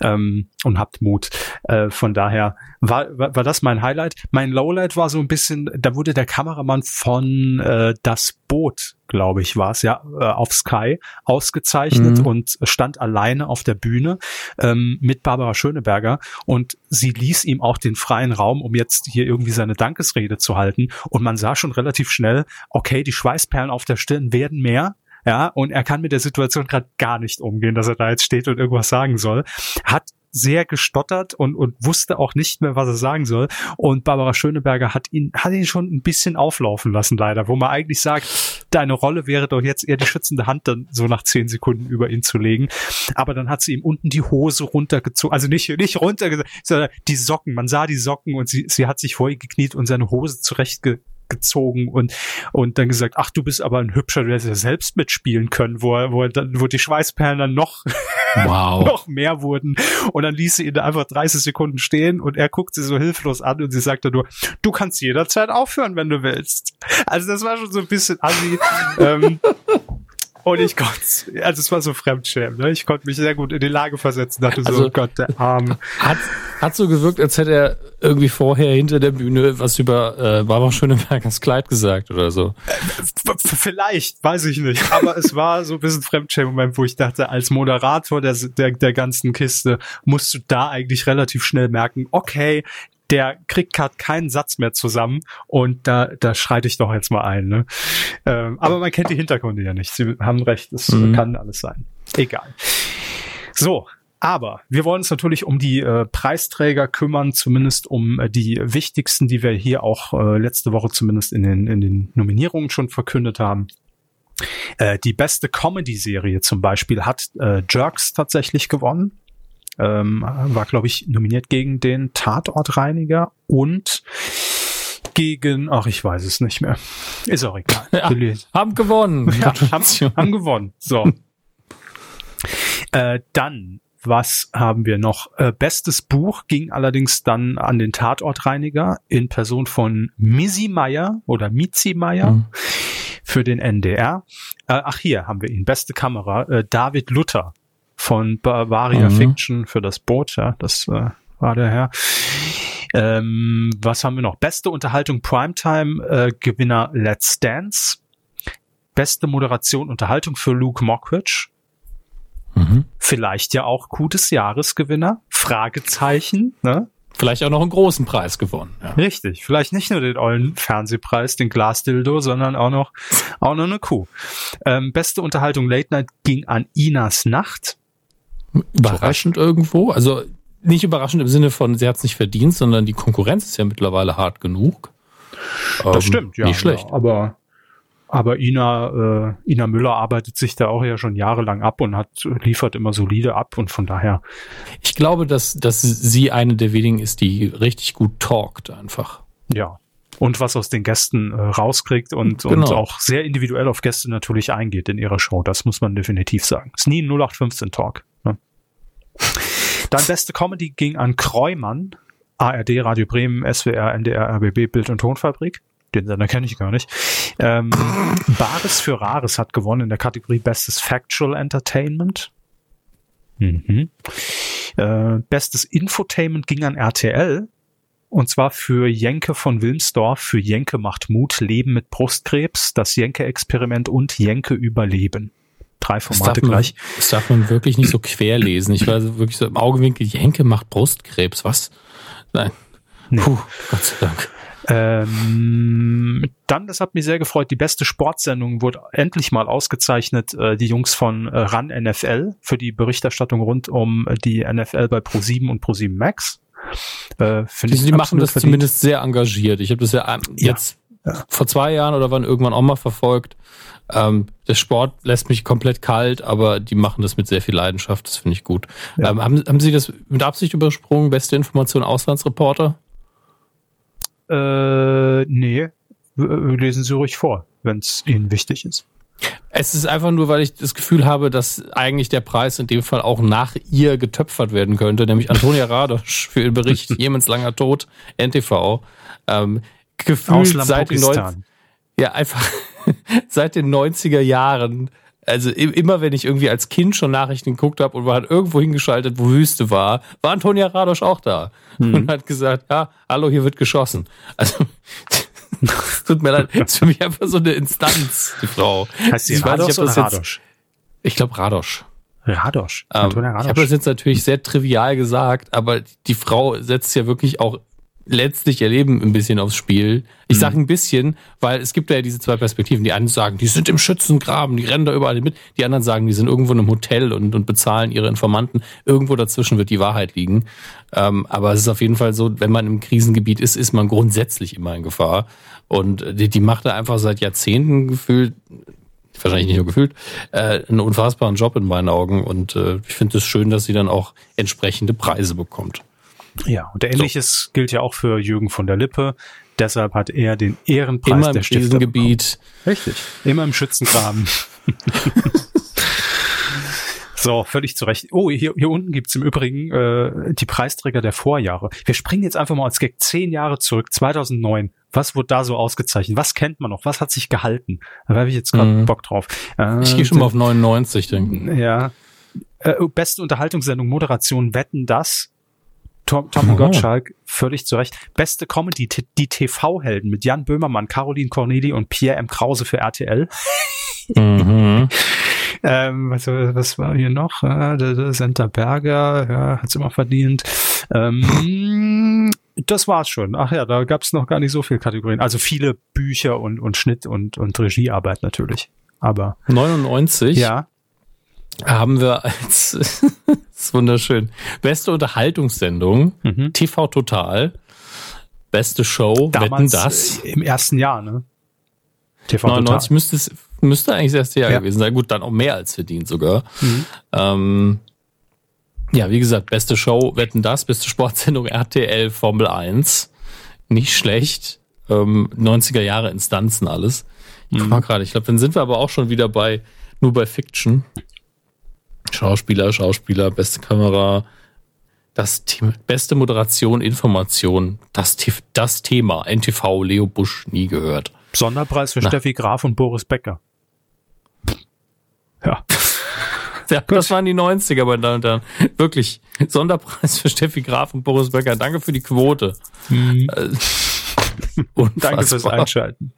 ähm, und habt Mut. Äh, von daher war, war, war das mein Highlight. Mein Lowlight war so ein bisschen, da wurde der Kameramann von äh, Das Boot glaube ich, war es ja, äh, auf Sky ausgezeichnet mhm. und stand alleine auf der Bühne ähm, mit Barbara Schöneberger und sie ließ ihm auch den freien Raum, um jetzt hier irgendwie seine Dankesrede zu halten. Und man sah schon relativ schnell, okay, die Schweißperlen auf der Stirn werden mehr. Ja, und er kann mit der Situation gerade gar nicht umgehen, dass er da jetzt steht und irgendwas sagen soll. Hat sehr gestottert und, und wusste auch nicht mehr, was er sagen soll. Und Barbara Schöneberger hat ihn, hat ihn schon ein bisschen auflaufen lassen, leider, wo man eigentlich sagt, deine Rolle wäre doch jetzt eher die schützende Hand dann so nach zehn Sekunden über ihn zu legen. Aber dann hat sie ihm unten die Hose runtergezogen, also nicht, nicht runtergezogen, sondern die Socken. Man sah die Socken und sie, sie hat sich vor ihr gekniet und seine Hose zurechtge gezogen und und dann gesagt, ach du bist aber ein hübscher, du hättest ja selbst mitspielen können, wo er, wo er dann, wo die Schweißperlen dann noch wow. [LAUGHS] noch mehr wurden und dann ließ sie ihn einfach 30 Sekunden stehen und er guckt sie so hilflos an und sie sagt dann nur, du kannst jederzeit aufhören, wenn du willst. Also das war schon so ein bisschen assi. [LAUGHS] ähm, und ich konnte, also es war so Fremdschämen, ne? Ich konnte mich sehr gut in die Lage versetzen, dachte also, so, oh Gott, der Arm. Hat, hat so gewirkt, als hätte er irgendwie vorher hinter der Bühne was über äh, Barbara Schönebergers Kleid gesagt oder so. Äh, vielleicht, weiß ich nicht. Aber es war so ein bisschen Fremdschämen-Moment, wo ich dachte, als Moderator der, der, der ganzen Kiste musst du da eigentlich relativ schnell merken, okay, der kriegt gerade keinen Satz mehr zusammen und da, da schreite ich doch jetzt mal ein. Ne? Ähm, aber man kennt die Hintergründe ja nicht. Sie haben recht, es mhm. kann alles sein. Egal. So, aber wir wollen uns natürlich um die äh, Preisträger kümmern, zumindest um äh, die wichtigsten, die wir hier auch äh, letzte Woche zumindest in den, in den Nominierungen schon verkündet haben. Äh, die beste Comedy-Serie zum Beispiel hat äh, Jerks tatsächlich gewonnen ähm, war, glaube ich, nominiert gegen den Tatortreiniger und gegen, ach, ich weiß es nicht mehr. Ist auch egal. Ja, haben gewonnen. Ja, haben, haben gewonnen. So. äh, dann, was haben wir noch? Äh, bestes Buch ging allerdings dann an den Tatortreiniger in Person von Missy Meyer oder Mizi Meyer. Mhm. Für den NDR. Äh, ach, hier haben wir ihn. Beste Kamera. Äh, David Luther von Bavaria mhm. Fiction für das Boot, ja, das äh, war der Herr. Ähm, was haben wir noch? Beste Unterhaltung Primetime äh, Gewinner Let's Dance. Beste Moderation Unterhaltung für Luke Mockridge. Mhm. Vielleicht ja auch des Jahresgewinner. Fragezeichen. Ne? Vielleicht auch noch einen großen Preis gewonnen. Ja. Richtig. Vielleicht nicht nur den ollen Fernsehpreis, den Glasdildo, sondern auch noch, auch noch eine Kuh. Ähm, beste Unterhaltung Late Night ging an Inas Nacht. Überraschend irgendwo. Also nicht überraschend im Sinne von, sie hat es nicht verdient, sondern die Konkurrenz ist ja mittlerweile hart genug. Das ähm, stimmt, ja. Nicht schlecht. Ja, aber, aber Ina, äh, Ina Müller arbeitet sich da auch ja schon jahrelang ab und hat, liefert immer solide ab und von daher. Ich glaube, dass, dass sie eine der wenigen ist, die richtig gut talkt einfach. Ja. und was aus den Gästen äh, rauskriegt und, Genau. und auch sehr individuell auf Gäste natürlich eingeht in ihrer Show. Das muss man definitiv sagen. Ist nie ein 0815 Talk. Ne? Dann beste Comedy ging an Kreumann, ARD, Radio Bremen, SWR, NDR, RBB, Bild- und Tonfabrik. Den Sender kenne ich gar nicht. Ähm, [LAUGHS] Bares für Rares hat gewonnen in der Kategorie Bestes Factual Entertainment. Mhm. Äh, Bestes Infotainment ging an RTL. Und zwar für Jenke von Wilmsdorf, für Jenke macht Mut, Leben mit Brustkrebs, das Jenke-Experiment und Jenke überleben. Drei Das darf, Formate man, gleich. das darf man wirklich nicht so quer lesen. Ich war so wirklich so im Augenwinkel, Jenke macht Brustkrebs. Was? Nein. Nee. Puh, Gott sei Dank. Ähm, dann, das hat mich sehr gefreut, die beste Sportsendung wurde endlich mal ausgezeichnet. Äh, die Jungs von äh, RAN NFL für die Berichterstattung rund um äh, die NFL bei Pro7 und Pro7 Max. Äh, finde Die, ich die machen das verdient. zumindest sehr engagiert. Ich habe das ja, ähm, Ja. jetzt vor zwei Jahren oder wann irgendwann auch mal verfolgt. Ähm, der Sport lässt mich komplett kalt, aber die machen das mit sehr viel Leidenschaft. Das finde ich gut. Ja. Ähm, haben, haben Sie das mit Absicht übersprungen? Beste Information Auslandsreporter? Äh, nee, lesen Sie ruhig vor, wenn es Ihnen wichtig ist. Es ist einfach nur, weil ich das Gefühl habe, dass eigentlich der Preis in dem Fall auch nach ihr getöpfert werden könnte, nämlich Antonia [LAUGHS] Radosch für ihren Bericht Jemens langer Tod, NTV. Ähm, gefühlt seit den, 90, Lampogistan. ja, einfach [LAUGHS] seit den 90er Jahren. Also immer wenn ich irgendwie als Kind schon Nachrichten geguckt habe und man hat irgendwo hingeschaltet, wo Wüste war, war Antonia Radosch auch da und hat gesagt, ja, hallo, hier wird geschossen. Also es [LAUGHS] tut mir leid, ist für mich einfach so eine Instanz, die Frau. Heißt sie Ich weiß nicht, oder jetzt- Radosch? Ich glaube Radosch. Radosch. Ähm, Antonia ich Radosch. habe das jetzt natürlich sehr trivial gesagt, aber die Frau setzt ja wirklich auch letztlich ihr Leben ein bisschen aufs Spiel. Ich sage ein bisschen, weil es gibt ja diese zwei Perspektiven. Die einen sagen, die sind im Schützengraben, die rennen da überall mit. Die anderen sagen, die sind irgendwo in einem Hotel und, und bezahlen ihre Informanten. Irgendwo dazwischen wird die Wahrheit liegen. Ähm, aber es ist auf jeden Fall so, wenn man im Krisengebiet ist, ist man grundsätzlich immer in Gefahr. Und die, die macht da einfach seit Jahrzehnten gefühlt wahrscheinlich nicht nur gefühlt, äh, einen unfassbaren Job in meinen Augen. Und äh, ich finde es schön, dass sie dann auch entsprechende Preise bekommt. Ja, und ähnliches gilt ja auch für Jürgen von der Lippe. Deshalb hat er den Ehrenpreis Immer im der Stifter Krisengebiet. bekommen. Richtig. Immer im Schützengraben. [LAUGHS] so, völlig zu Recht. Oh, hier, hier unten gibt's im Übrigen äh, die Preisträger der Vorjahre. Wir springen jetzt einfach mal als Gag zehn Jahre zurück, 2009. Was wurde da so ausgezeichnet? Was kennt man noch? Was hat sich gehalten? Da habe ich jetzt gerade Mhm. Bock drauf. Äh, Ich gehe schon mal auf 99, denke Ja. Äh, oh, beste Unterhaltungssendung, Moderation, Wetten, das. Tom, Tom Oh. Gottschalk, völlig zu Recht. Beste Comedy, die TV-Helden mit Jan Böhmermann, Caroline Corneli und Pierre M. Krause für RTL. mhm. [LAUGHS] Ähm, was, was war hier noch? Äh, Senta Berger, ja, hat's immer verdient. Ähm, das war's schon. Ach ja, da gab's noch gar nicht so viele Kategorien. Also viele Bücher und, und Schnitt und, und Regiearbeit natürlich. Aber 99 ja, haben wir als [LAUGHS] das ist wunderschön. Beste Unterhaltungssendung, mhm. TV Total. Beste Show, Wetten damals das. äh, im ersten Jahr, ne? TV 99 müsste es müsste eigentlich das erste Jahr Ja. gewesen sein. Gut, dann auch mehr als verdient sogar. Mhm. Ähm, ja, wie gesagt, beste Show, Wetten das, beste Sportsendung RTL Formel 1. Nicht schlecht. Ähm, 90er Jahre Instanzen alles. Ich guck mal gerade, ich glaube, dann sind wir aber auch schon wieder bei, nur bei Fiction. Schauspieler, Schauspieler, beste Kamera, das Thema, beste Moderation, Information, das, das Thema, NTV, Leo Busch, nie gehört. Sonderpreis für Na. Steffi Graf und Boris Becker. Ja. [LAUGHS] Ja, das waren die 90er, meine Damen und Herren. Wirklich. Sonderpreis für Steffi Graf und Boris Becker. Danke für die Quote. Äh, [LAUGHS] Danke fürs. Einschalten.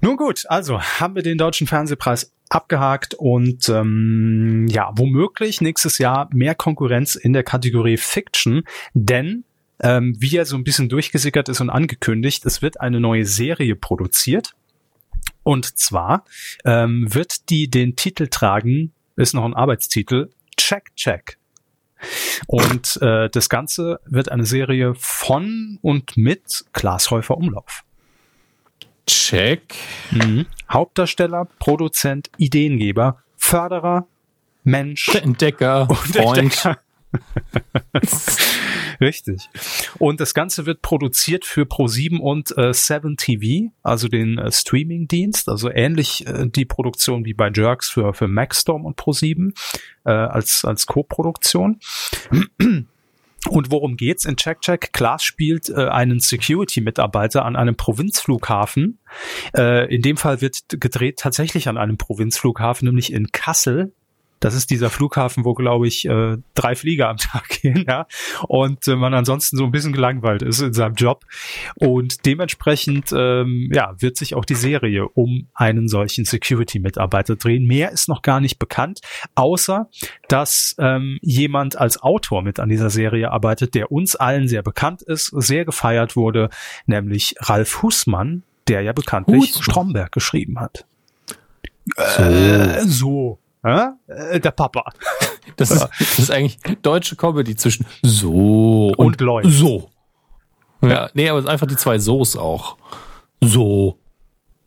Nun gut, also haben wir den Deutschen Fernsehpreis abgehakt und ähm, ja, womöglich nächstes Jahr mehr Konkurrenz in der Kategorie Fiction, denn ähm, wie ja so ein bisschen durchgesickert ist und angekündigt, es wird eine neue Serie produziert. Und zwar ähm, wird die den Titel tragen, ist noch ein Arbeitstitel, Check Check. Und äh, das Ganze wird eine Serie von und mit Klaas Häufer Umlauf. Check. Hauptdarsteller, Produzent, Ideengeber, Förderer, Mensch Der Entdecker, [LAUGHS] und Freund. Entdecker [LAUGHS] Richtig. Und das Ganze wird produziert für Pro7 und äh, 7 TV, also den äh, Streaming-Dienst, also ähnlich äh, die Produktion wie bei Jerks für, für Maxstorm und Pro7 äh, als, als Co-Produktion. Und worum geht's in Check Check? Klaas spielt äh, einen Security-Mitarbeiter an einem Provinzflughafen. Äh, in dem Fall wird gedreht tatsächlich an einem Provinzflughafen, nämlich in Kassel. Das ist dieser Flughafen, wo, glaube ich, äh, drei Flieger am [LAUGHS] Tag gehen, ja. Und äh, man ansonsten so ein bisschen gelangweilt ist in seinem Job. Und dementsprechend, ähm, ja, wird sich auch die Serie um einen solchen Security-Mitarbeiter drehen. Mehr ist noch gar nicht bekannt, außer dass ähm, jemand als Autor mit an dieser Serie arbeitet, der uns allen sehr bekannt ist, sehr gefeiert wurde, nämlich Ralf Hussmann, der ja bekanntlich Husmann. Stromberg geschrieben hat. So. Äh, so. Äh, der Papa. [LAUGHS] Das ist, das ist eigentlich deutsche Comedy zwischen so und, Und Leute. so. Ja, nee, aber es ist einfach die zwei So's auch. So.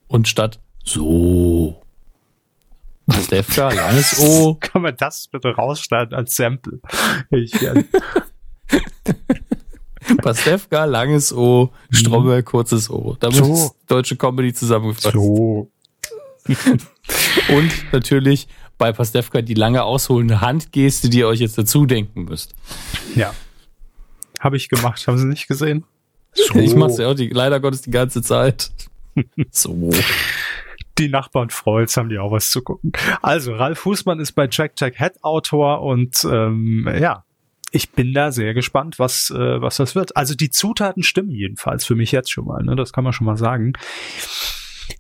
Und statt so. Stefka, [LAUGHS] langes O. Kann man das bitte rausschneiden als Sample? Ich gern. [LAUGHS] Pastewka, langes O, Stromberg, kurzes O. Damit So. ist deutsche Comedy zusammengefasst. So. Und natürlich bei Pastewka die lange ausholende Handgeste, die ihr euch jetzt dazu denken müsst. Ja. Habe ich gemacht. Haben Sie nicht gesehen? Ich mach's ja auch die, leider Gottes die ganze Zeit. [LAUGHS] So. Die Nachbarn Freuds haben die auch was zu gucken. Also, Ralf Fußmann ist bei Check Check Head Autor und ähm, ja, ich bin da sehr gespannt, was, äh, was das wird. Also die Zutaten stimmen jedenfalls für mich jetzt schon mal, ne? Das kann man schon mal sagen.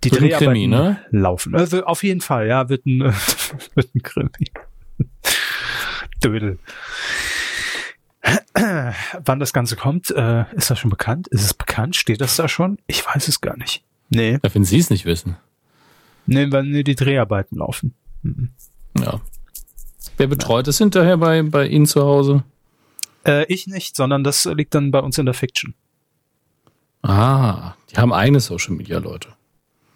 Die Dreharbeiten Krimi, ne? laufen. Also auf jeden Fall, ja, äh, wird ein [LAUGHS] Krimi. Dödel. Wann das Ganze kommt, äh, ist das schon bekannt? Ist es bekannt? Steht das da schon? Ich weiß es gar nicht. Nee. Ja, wenn Sie es nicht wissen. Nee, weil nee, die Dreharbeiten laufen. Ja. Wer betreut es hinterher bei, bei Ihnen zu Hause? Äh, ich nicht, sondern das liegt dann bei uns in der Fiction. Ah, die haben eigene Social Media Leute.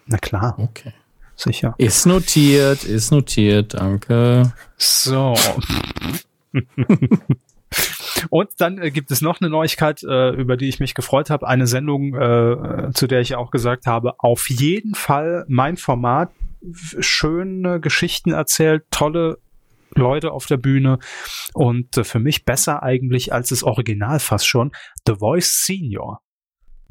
Na klar, Okay. Sicher. Ist notiert, ist notiert, danke. So. [LAUGHS] Und dann äh, gibt es noch eine Neuigkeit, äh, über die ich mich gefreut habe. Eine Sendung, äh, zu der ich auch gesagt habe, auf jeden Fall mein Format. Schöne Geschichten erzählt, tolle Leute auf der Bühne und äh, für mich besser eigentlich als das Original fast schon. The Voice Senior.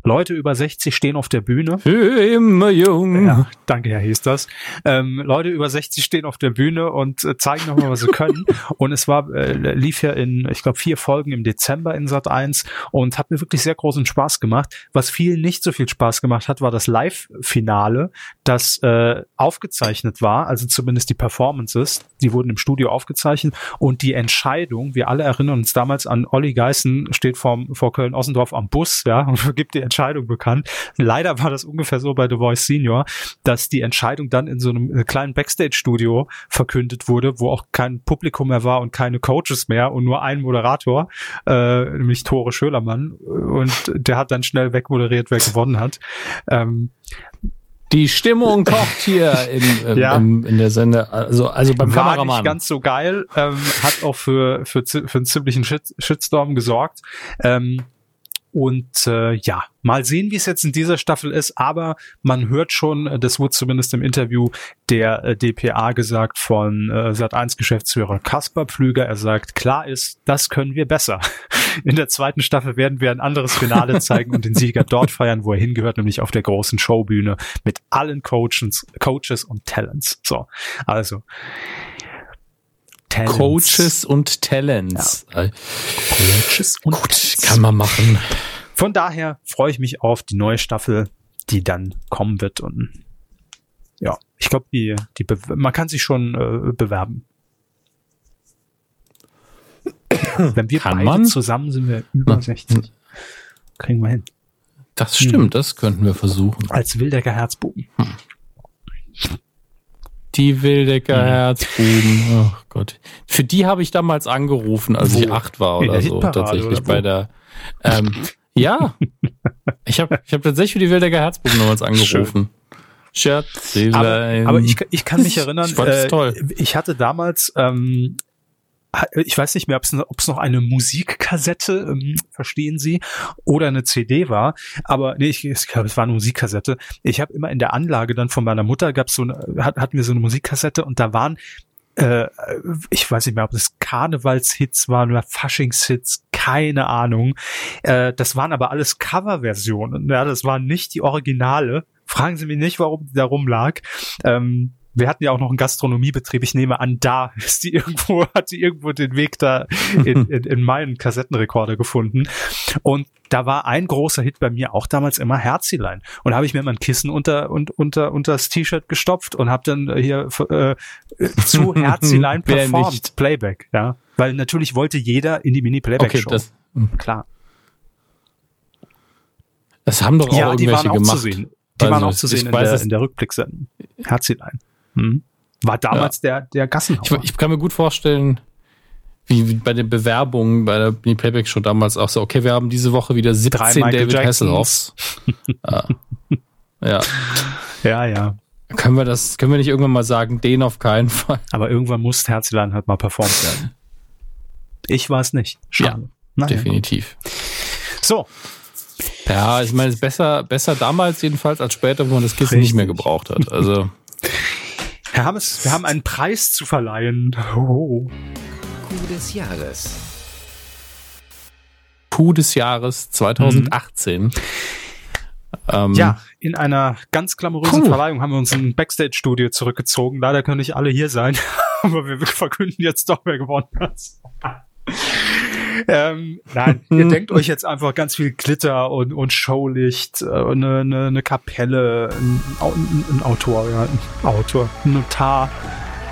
Leute über 60 stehen auf der Bühne. Für immer jung. Ja, danke, Herr hieß das. Ähm, Leute über 60 stehen auf der Bühne und äh, zeigen nochmal, was sie können. [LAUGHS] Und es war, äh, lief ja in, ich glaube, vier Folgen im Dezember in Sat 1 und hat mir wirklich sehr großen Spaß gemacht. Was vielen nicht so viel Spaß gemacht hat, war das Live-Finale, das äh, aufgezeichnet war, also zumindest die Performances, die wurden im Studio aufgezeichnet und die Entscheidung, wir alle erinnern uns damals an Olli Geißen, steht vorm, vor Köln-Ossendorf am Bus, ja, [LAUGHS] und gibt die Entscheidung bekannt. Leider war das ungefähr so bei The Voice Senior, dass die Entscheidung dann in so einem äh, kleinen Backstage-Studio verkündet wurde, wo auch kein Publikum mehr war und keine Coaches mehr und nur ein Moderator, äh, nämlich Tore Schölermann. Und der hat dann schnell wegmoderiert, wer gewonnen hat. Ähm, Die Stimmung kocht hier in, [LAUGHS] im, Ja. im, in der Sende. Also, also beim war nicht Kameramann. ganz so geil, ähm, hat auch für, für, für einen ziemlichen Shit, Shitstorm gesorgt. Ähm, und äh, ja, mal sehen, wie es jetzt in dieser Staffel ist, aber man hört schon, äh, das wurde zumindest im Interview der äh, DPA gesagt von äh, Sat1 Geschäftsführer Kaspar Pflüger. Er sagt, klar ist, das können wir besser. [LAUGHS] In der zweiten Staffel werden wir ein anderes Finale [LAUGHS] zeigen und den Sieger dort feiern, wo er hingehört, nämlich auf der großen Showbühne mit allen Coaches, Coaches und Talents. So, also Talents. Coaches und Talents. Äh, Coaches und Gut, kann man machen. Von daher freue ich mich auf die neue Staffel, die dann kommen wird und ja, ich glaube, die, die man kann sich schon äh, bewerben. Wenn wir Kann beide man? zusammen sind wir über Na, 60. Kriegen wir hin. Das stimmt, das könnten wir versuchen. Als Wildecker Herzbuben. Die Wildecker Mhm. Herzbuben. Oh Gott. Für die habe ich damals angerufen, als Wo? ich acht war oder der so. Tatsächlich oder bei der. Ähm, ja. Ich habe ich hab tatsächlich für die Wildecker Herzbuben damals angerufen. Aber, Schatzelein. aber ich, ich kann mich [LAUGHS] erinnern, Ich äh, ich hatte damals ähm, ich weiß nicht mehr, ob es noch eine Musikkassette, ähm, verstehen Sie, oder eine CD war. Aber nee, ich, ich glaube, es war eine Musikkassette. Ich habe immer in der Anlage dann von meiner Mutter gab's so hat, hatten wir so eine Musikkassette und da waren äh, ich weiß nicht mehr, ob das Karnevalshits waren oder Faschingshits, keine Ahnung. Äh, das waren aber alles Coverversionen. Ja, das waren nicht die Originale. Fragen Sie mich nicht, warum die da rumlag. Ähm, wir hatten ja auch noch einen Gastronomiebetrieb. Ich nehme an, da [LAUGHS] ist die irgendwo, hat die irgendwo den Weg da in, [LAUGHS] in, in meinen Kassettenrekorder gefunden. Und da war ein großer Hit bei mir auch damals immer Herzilein. Und da habe ich mir immer ein Kissen unter und unter unter das T-Shirt gestopft und habe dann hier äh, zu [LAUGHS] Herzilein performt Playback, ja, weil natürlich wollte jeder in die Mini Playback Show. Okay, das, klar. Das haben doch auch ja, irgendwelche die waren auch gemacht. Zu sehen. Die also, waren auch zu sehen in der, in der Rückblicksendung. Herzilein. Hm. War damals ja. der, der Gassenhauer. Ich, ich, kann mir gut vorstellen, wie, bei den Bewerbungen bei der Playback schon damals auch so, okay, wir haben diese Woche wieder 17 David Hasselhoffs. [LAUGHS] ah. Ja. Ja, ja. Können wir das, können wir nicht irgendwann mal sagen, den auf keinen Fall. Aber irgendwann muss Herzlein halt mal performt werden. Ich war es nicht. Schade. Ja, naja, definitiv. So. Ja, ich meine, es ist besser, besser damals jedenfalls als später, wo man das Kissen nicht mehr gebraucht hat. Also. Herr Hammes, wir haben einen Preis zu verleihen. Oh. Coup des Jahres. Coup des Jahres 2018. Mhm. Ähm, ja, in einer ganz glamourösen Puh. Verleihung haben wir uns ein Backstage-Studio zurückgezogen. Leider können nicht alle hier sein, [LAUGHS] aber wir verkünden jetzt doch, wer gewonnen hat. [LAUGHS] ähm, nein, ihr denkt euch jetzt einfach ganz viel Glitter und, und Showlicht, äh, eine, eine, eine Kapelle, ein, ein, ein Autor, ja, ein Autor, ein Notar,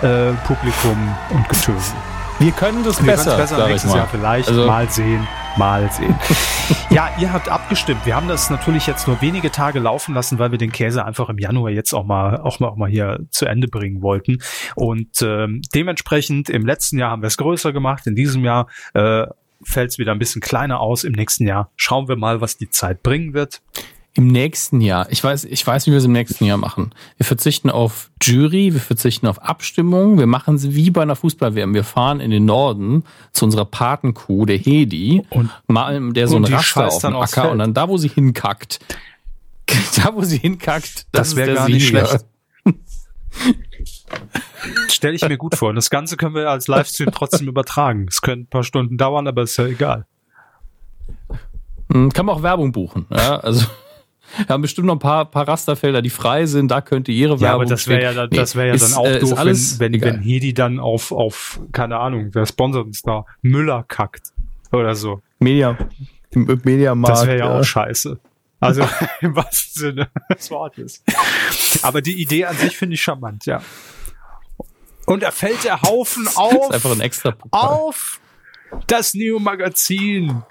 äh, Publikum und Getöse. Wir können das wir besser, besser nächstes Jahr vielleicht also, mal sehen, mal sehen. [LAUGHS] ja, ihr habt abgestimmt. Wir haben das natürlich jetzt nur wenige Tage laufen lassen, weil wir den Käse einfach im Januar jetzt auch mal auch mal, auch mal hier zu Ende bringen wollten. Und ähm, dementsprechend im letzten Jahr haben wir es größer gemacht. In diesem Jahr äh, fällt es wieder ein bisschen kleiner aus. Im nächsten Jahr schauen wir mal, was die Zeit bringen wird. Im nächsten Jahr, ich weiß, ich weiß, wie wir es im nächsten Jahr machen. Wir verzichten auf Jury, wir verzichten auf Abstimmung, wir machen sie wie bei einer Fußball-WM. Wir fahren in den Norden zu unserer Patenkuh, der Hedi, und malen der so ein Raster auf dem Acker und dann da, wo sie hinkackt, [LAUGHS] da, wo sie hinkackt, das, das wäre gar nicht schlecht. [LAUGHS] Stelle ich mir gut vor. Und das Ganze können wir als Livestream trotzdem übertragen. Es können ein paar Stunden dauern, aber ist ja egal. Hm, kann man auch Werbung buchen. Ja, also wir [LAUGHS] haben bestimmt noch ein paar, paar Rasterfelder, die frei sind. Da könnte ihre Werbung. Ja, aber das wäre ja, dann, das wäre ja dann auch äh, doof, wenn, wenn, wenn Hedi dann auf, auf, keine Ahnung, wer sponsert uns da? Müller kackt. Oder so. Media, Media Das wäre ja, ja auch scheiße. Also [LAUGHS] im wahrsten Sinne des Wortes. Aber die Idee an sich finde ich charmant, ja. Und da fällt der Haufen auf. [LAUGHS] Das ist einfach ein extra Pokal. Auf das Neo Magazin.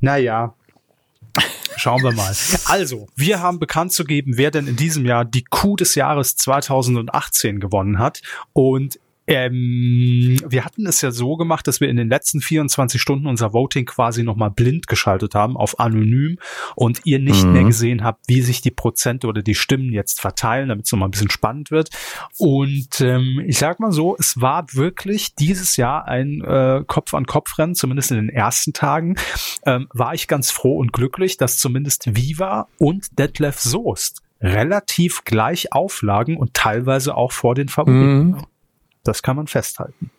Naja, Schauen wir mal. Also, wir haben bekannt zu geben, wer denn in diesem Jahr die Coup des Jahres 2018 gewonnen hat. Und ähm, wir hatten es ja so gemacht, dass wir in den letzten 24 Stunden unser Voting quasi nochmal blind geschaltet haben auf anonym und ihr nicht mhm. mehr gesehen habt, wie sich die Prozente oder die Stimmen jetzt verteilen, damit es nochmal ein bisschen spannend wird. Und ähm, ich sag mal so, es war wirklich dieses Jahr ein äh, Kopf-an-Kopf-Rennen, zumindest in den ersten Tagen. Ähm, war ich ganz froh und glücklich, dass zumindest Viva und Detlef Soest relativ gleich auflagen und teilweise auch vor den Favoriten. Mhm. Das kann man festhalten.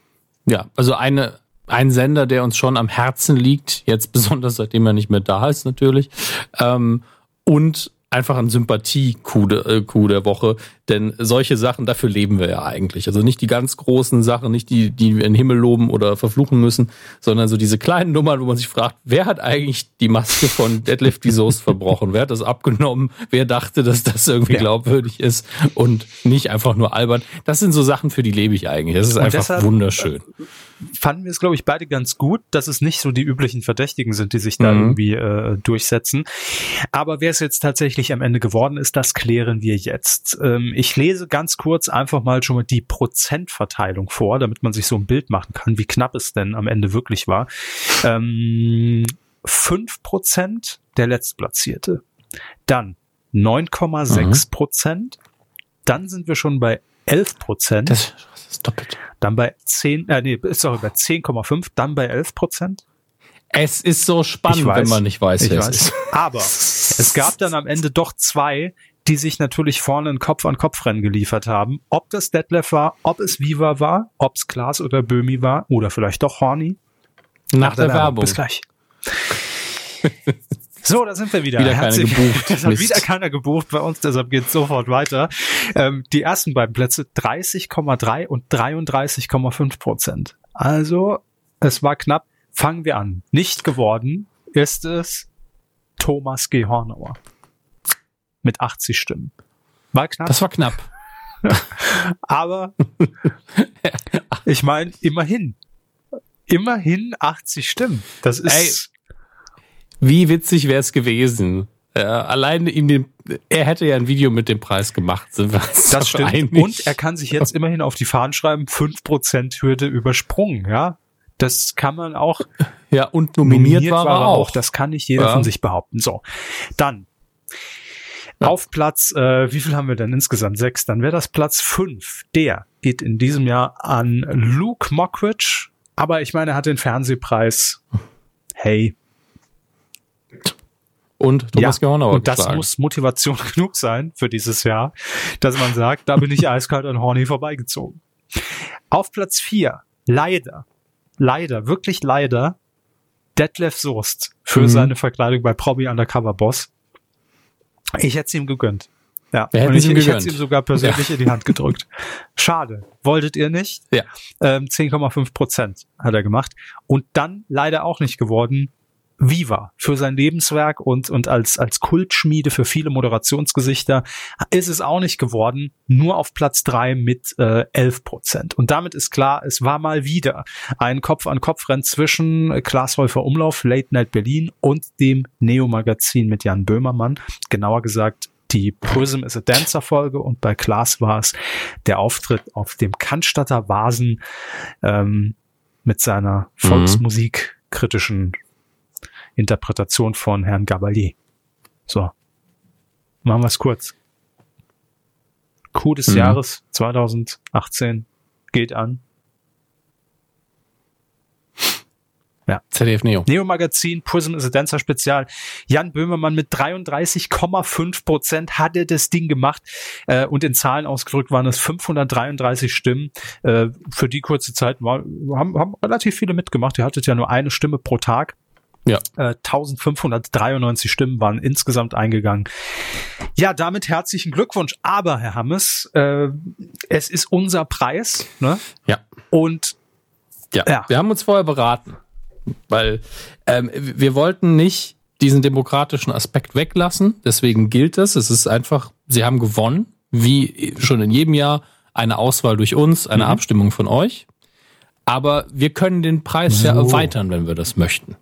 Ja, also eine, ein Sender, der uns schon am Herzen liegt, jetzt [LAUGHS] besonders seitdem er nicht mehr da ist natürlich. Ähm, und einfach ein Sympathie-Coup de, äh, der Woche. Denn solche Sachen, dafür leben wir ja eigentlich. Also nicht die ganz großen Sachen, nicht die, die wir in den Himmel loben oder verfluchen müssen, sondern so diese kleinen Nummern, wo man sich fragt, wer hat eigentlich die Maske von Deadlift die Soest verbrochen? Wer hat das abgenommen? Wer dachte, dass das irgendwie glaubwürdig ist und nicht einfach nur albern? Das sind so Sachen, für die lebe ich eigentlich. Das ist und einfach wunderschön fanden wir es, glaube ich, beide ganz gut, dass es nicht so die üblichen Verdächtigen sind, die sich da mhm. irgendwie äh, durchsetzen. Aber wer es jetzt tatsächlich am Ende geworden ist, das klären wir jetzt. Ähm, ich lese ganz kurz einfach mal schon mal die Prozentverteilung vor, damit man sich so ein Bild machen kann, wie knapp es denn am Ende wirklich war. Ähm, 5% der Letztplatzierte. Dann 9,6 Prozent. Mhm. Dann sind wir schon bei 11 Prozent. Das, das ist doppelt. dann bei 10, äh, nee, sorry, bei 10,5, dann bei 11 Prozent. Es ist so spannend, weiß, wenn man nicht weiß, wer es ist. [LAUGHS] Aber es gab dann am Ende doch zwei, die sich natürlich vorne ein Kopf-an-Kopf-Rennen geliefert haben. Ob das Detlef war, ob es Viva war, ob es Klaas oder Böhmi war oder vielleicht doch Horny. Nach, der, Werbung. Bis gleich. [LAUGHS] So, da sind wir wieder. Wieder keiner Herzlich- gebucht. [LAUGHS] Es hat wieder keiner gebucht bei uns, deshalb geht's sofort weiter. Ähm, die ersten beiden Plätze 30,3 und 33,5 Prozent. Also, es war knapp. Fangen wir an. Nicht geworden ist es Thomas G. Hornauer. Mit 80 Stimmen. War knapp, Das war knapp. [LAUGHS] aber [LAUGHS] ich meine, immerhin. Immerhin 80 Stimmen. Das ist. Wie witzig wäre es gewesen. Äh, alleine ihm den, er hätte ja ein Video mit dem Preis gemacht, sind wir Das stimmt. einig. Und er kann sich jetzt immerhin auf die Fahnen schreiben, 5% Hürde übersprungen, ja. Das kann man auch. [LAUGHS] ja, und nominiert, war, er auch. Das kann nicht jeder Ja. von sich behaupten. So. Dann. Auf Platz, äh, wie viel haben wir denn insgesamt? Sechs. Dann wäre das Platz fünf. Der geht in diesem Jahr an Luke Mockridge. Aber ich meine, er hat den Fernsehpreis. Hey, Und Thomas ja, Gehornauer und das geschlagen. muss Motivation [LAUGHS] genug sein für dieses Jahr, dass man sagt, da bin ich eiskalt an Horny vorbeigezogen. Auf Platz vier, leider, leider, wirklich leider, Detlef Soest für Mhm. seine Verkleidung bei Promi Undercover Boss. Ich hätte es ihm gegönnt. Ja, und ich, ich hätte es ihm sogar persönlich in die Hand gedrückt. Schade. Wolltet ihr nicht? Ja. Ähm, 10,5 Prozent hat er gemacht. Und dann leider auch nicht geworden. Viva für sein Lebenswerk und, und als, als Kultschmiede für viele Moderationsgesichter ist es auch nicht geworden, nur auf Platz drei mit äh, 11 Prozent. Und damit ist klar, es war mal wieder ein Kopf-an-Kopf-Rennen zwischen Klaas Häufer Umlauf, Late Night Berlin und dem Neo-Magazin mit Jan Böhmermann. Genauer gesagt, die Prism is a Dancer Folge und bei Klaas war es der Auftritt auf dem Cannstatter Vasen ähm, mit seiner Volksmusikkritischen Interpretation von Herrn Gabalier. So. Machen wir es kurz. Coup des Mhm. Jahres 2018 geht an. ZDF Neo. Neo Magazin, Prism is a Dancer Spezial. Jan Böhmermann mit 33,5 Prozent hatte das Ding gemacht äh, und in Zahlen ausgedrückt waren es 533 Stimmen. Äh, für die kurze Zeit war, haben, haben relativ viele mitgemacht. Ihr hattet ja nur eine Stimme pro Tag. Ja. Äh, 1593 Stimmen waren insgesamt eingegangen. Ja, damit herzlichen Glückwunsch. Aber, Herr Hammes, äh, es ist unser Preis. Ne? Ja. Und Ja. Ja. Wir haben uns vorher beraten, weil ähm, wir wollten nicht diesen demokratischen Aspekt weglassen. Deswegen gilt es. Es ist einfach, sie haben gewonnen, wie schon in jedem Jahr eine Auswahl durch uns, eine Mhm. Abstimmung von euch. Aber wir können den Preis ja So. erweitern, wenn wir das möchten.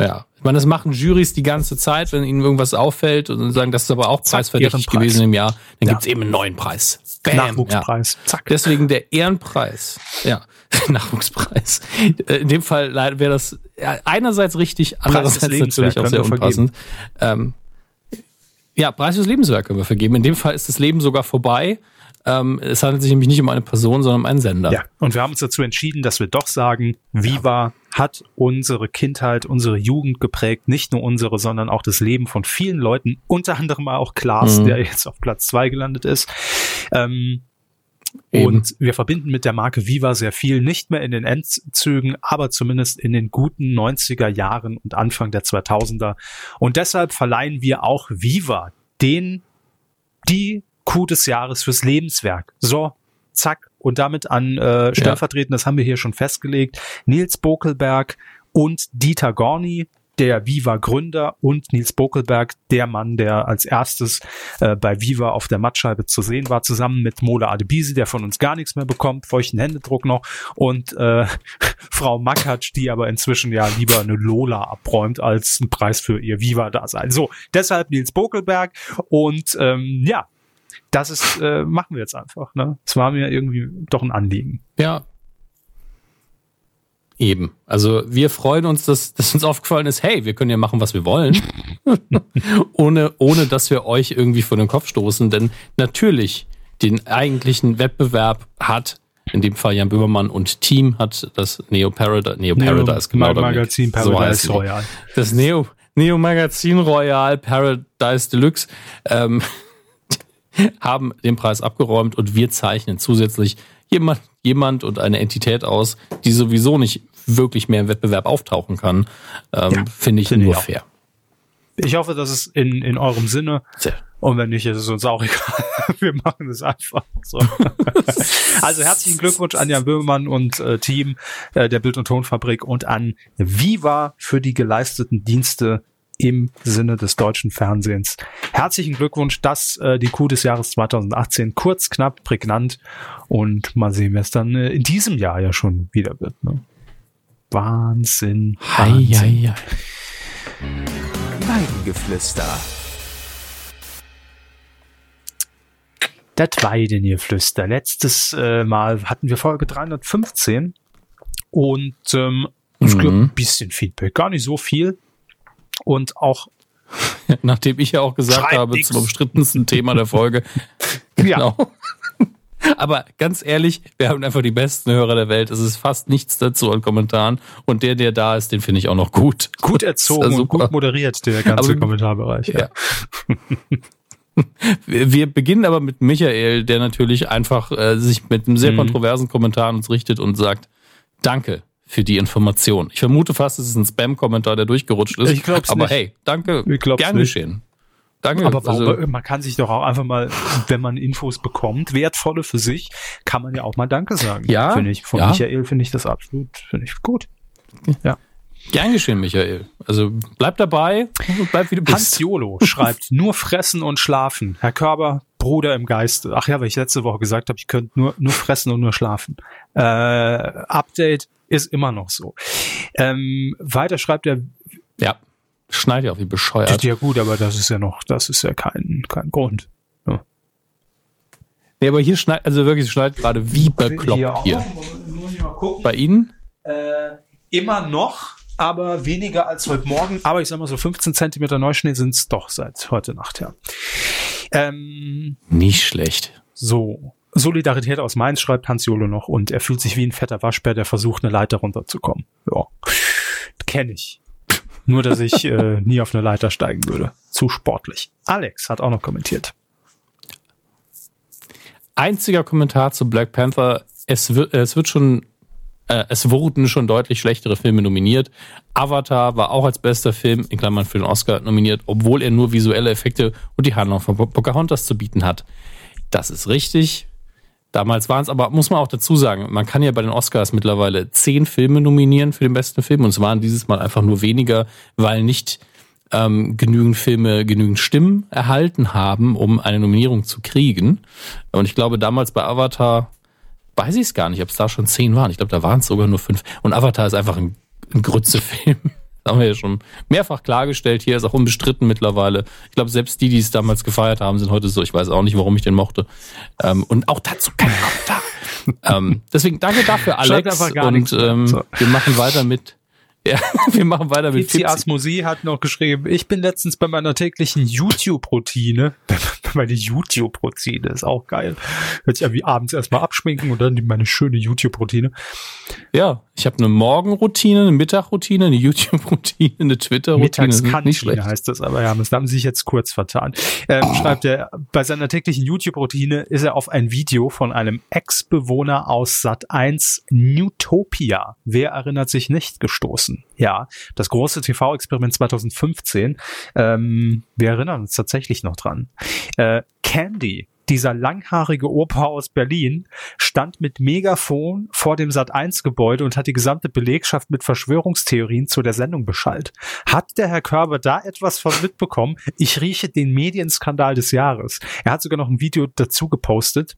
Ja, ich meine, das machen Juries die ganze Zeit, wenn ihnen irgendwas auffällt und sagen, das ist aber auch Zack, preisverdächtig Ehrenpreis. gewesen im Jahr, dann Ja. gibt's eben einen neuen Preis. Bam, Nachwuchspreis. Ja. Zack. Deswegen der Ehrenpreis. Ja, [LAUGHS] Nachwuchspreis. Äh, In dem Fall wäre das einerseits richtig, andererseits natürlich auch sehr unpassend. Ähm, ja, Preis fürs Lebenswerk können wir vergeben. In dem Fall ist das Leben sogar vorbei. Ähm, es handelt sich nämlich nicht um eine Person, sondern um einen Sender. Ja, und wir haben uns dazu entschieden, dass wir doch sagen, Viva hat unsere Kindheit, unsere Jugend geprägt, nicht nur unsere, sondern auch das Leben von vielen Leuten, unter anderem auch Klaas, Mhm. der jetzt auf Platz zwei gelandet ist. Ähm, und wir verbinden mit der Marke Viva sehr viel, nicht mehr in den Endzügen, aber zumindest in den guten 90er Jahren und Anfang der 2000er. Und deshalb verleihen wir auch Viva den, die Coup des Jahres fürs Lebenswerk. So, zack. Und damit an äh, stellvertretend, das haben wir hier schon festgelegt, Nils Bokelberg und Dieter Gorni, der Viva-Gründer und Nils Bokelberg, der Mann, der als erstes äh, bei Viva auf der Mattscheibe zu sehen war, zusammen mit Mola Adebisi, der von uns gar nichts mehr bekommt, feuchten Händedruck noch, und äh, [LAUGHS] Frau Makatsch, die aber inzwischen ja lieber eine Lola abräumt als einen Preis für ihr Viva-Dasein. So, deshalb Nils Bokelberg und ähm, ja, das ist, äh, machen wir jetzt einfach. Ne? Es war mir irgendwie doch ein Anliegen. Ja. Eben. Also wir freuen uns, dass, dass uns aufgefallen ist, hey, wir können ja machen, was wir wollen. [LAUGHS] ohne, ohne dass wir euch irgendwie vor den Kopf stoßen. Denn natürlich den eigentlichen Wettbewerb hat in dem Fall Jan Böhmermann und Team hat das Neo Paradise, Neo Paradise, Neo genau. Magazin Dominik. Paradise so Royal. Das Neo, Neo Magazin Royal Paradise Deluxe ähm, haben den Preis abgeräumt und wir zeichnen zusätzlich jemand, jemand und eine Entität aus, die sowieso nicht wirklich mehr im Wettbewerb auftauchen kann. Ähm, Ja, Finde ich finde nur ich fair. Ich hoffe, das ist in, in eurem Sinne. Sehr. Und wenn nicht, ist es uns auch [LAUGHS] egal. Wir machen es einfach so. [LAUGHS] also herzlichen Glückwunsch an Jan Böhmermann und äh, Team äh, der Bild- und Tonfabrik und an Viva für die geleisteten Dienste im Sinne des deutschen Fernsehens. Herzlichen Glückwunsch, das äh, die Coup des Jahres 2018. Kurz, knapp, prägnant. Und mal sehen, wer es dann äh, in diesem Jahr ja schon wieder wird. Ne? Wahnsinn. Wahnsinn. hei, hei. Weidengeflüster. Das Weidengeflüster. Letztes äh, Mal hatten wir Folge 315 und ähm, es gab Mhm. ein bisschen Feedback, gar nicht so viel. Und auch, [LAUGHS] Nachdem ich ja auch gesagt habe, nix. zum umstrittensten Thema der Folge. [LAUGHS] ja, Genau. Aber ganz ehrlich, wir haben einfach die besten Hörer der Welt. Es ist fast nichts dazu an Kommentaren. Und der, der da ist, den finde ich auch noch gut. gut [LAUGHS] erzogen ja und gut moderiert, der ganze Aber- Kommentarbereich. Ja. Wir wir beginnen aber mit Michael, der natürlich einfach äh, sich mit einem sehr Mhm. kontroversen Kommentar an uns richtet und sagt, danke für die Information. Ich vermute fast, es ist ein Spam-Kommentar, der durchgerutscht ist. Ich glaub's aber nicht. hey, danke, Ich glaub's gern nicht. geschehen. Danke. Aber warum, also, man kann sich doch auch einfach mal, wenn man Infos bekommt, wertvolle für sich, kann man ja auch mal Danke sagen. Ja, Finde ich. Von ja. Michael finde ich das absolut, finde ich gut. gern geschehen, Michael. Also bleib dabei und bleib wie du Hans bist. Jolo schreibt, [LAUGHS] nur fressen und schlafen. Herr Körber, Bruder im Geiste. Ach ja, weil ich letzte Woche gesagt habe, ich könnte nur, nur fressen und nur schlafen. Äh, Update ist immer noch so. Ähm, weiter schreibt er, Ja, schneid ja auch wie bescheuert. ja gut, aber das ist ja noch, das ist ja kein, kein Grund. Nee, aber hier schneidet, also wirklich, es schneidet gerade wie bekloppt hier. Mal gucken. Bei Ihnen? Äh, immer noch, aber weniger als heute Morgen. Aber ich sag mal so 15 Zentimeter Neuschnee sind es doch seit heute Nacht, ja. Ähm, Nicht schlecht. so. Solidarität aus Mainz schreibt Hans Jolo noch und er fühlt sich wie ein fetter Waschbär, der versucht, eine Leiter runterzukommen. Ja. Kenne ich. Nur, dass ich äh, [LAUGHS] nie auf eine Leiter steigen würde. Zu sportlich. Alex hat auch noch kommentiert. Einziger Kommentar zu Black Panther. Es wird, es wird schon, äh, es wurden schon deutlich schlechtere Filme nominiert. Avatar war auch als bester Film, in Klammern für den Oscar, nominiert, obwohl er nur visuelle Effekte und die Handlung von Po- Pocahontas zu bieten hat. Das ist richtig. Damals waren es aber, muss man auch dazu sagen, man kann ja bei den Oscars mittlerweile zehn Filme nominieren für den besten Film und es waren dieses Mal einfach nur weniger, weil nicht ähm, genügend Filme genügend Stimmen erhalten haben, um eine Nominierung zu kriegen. Und ich glaube, damals bei Avatar weiß ich es gar nicht, ob es da schon zehn waren. Ich glaube, da waren es sogar nur fünf. Und Avatar ist einfach ein, ein Grützefilm. Haben wir ja schon mehrfach klargestellt. Hier ist auch unbestritten mittlerweile. Ich glaube, selbst die, die es damals gefeiert haben, sind heute so. Ich weiß auch nicht, warum ich den mochte. Ähm, und auch dazu kein Kommentar. [LAUGHS] ähm, deswegen danke dafür, Alex. und ähm, So. wir machen weiter mit. Ja, [LAUGHS] wir machen weiter mit Fipsi. Asmosi hat noch geschrieben, ich bin letztens bei meiner täglichen YouTube-Routine, [LAUGHS] meine YouTube-Routine ist auch geil. Hört sich an wie abends erstmal abschminken und dann meine schöne YouTube-Routine. Ja, ich habe eine Morgenroutine, eine Mittagroutine, eine YouTube-Routine, eine Twitter-Routine. Nicht Mittagskantine heißt das, aber ja, das haben sie sich jetzt kurz vertan. Ähm, [CLEARS THROAT] Schreibt er, bei seiner täglichen YouTube-Routine ist er auf ein Video von einem Ex-Bewohner aus Sat 1 Newtopia. Wer erinnert sich nicht gestoßen? Ja, das große TV-Experiment 2015. Ähm, wir erinnern uns tatsächlich noch dran. Äh, Candy, dieser langhaarige Opa aus Berlin, stand mit Megafon vor dem Sat1-Gebäude und hat die gesamte Belegschaft mit Verschwörungstheorien zu der Sendung beschallt. Hat der Herr Körber da etwas von mitbekommen? Ich rieche den Medienskandal des Jahres. Er hat sogar noch ein Video dazu gepostet.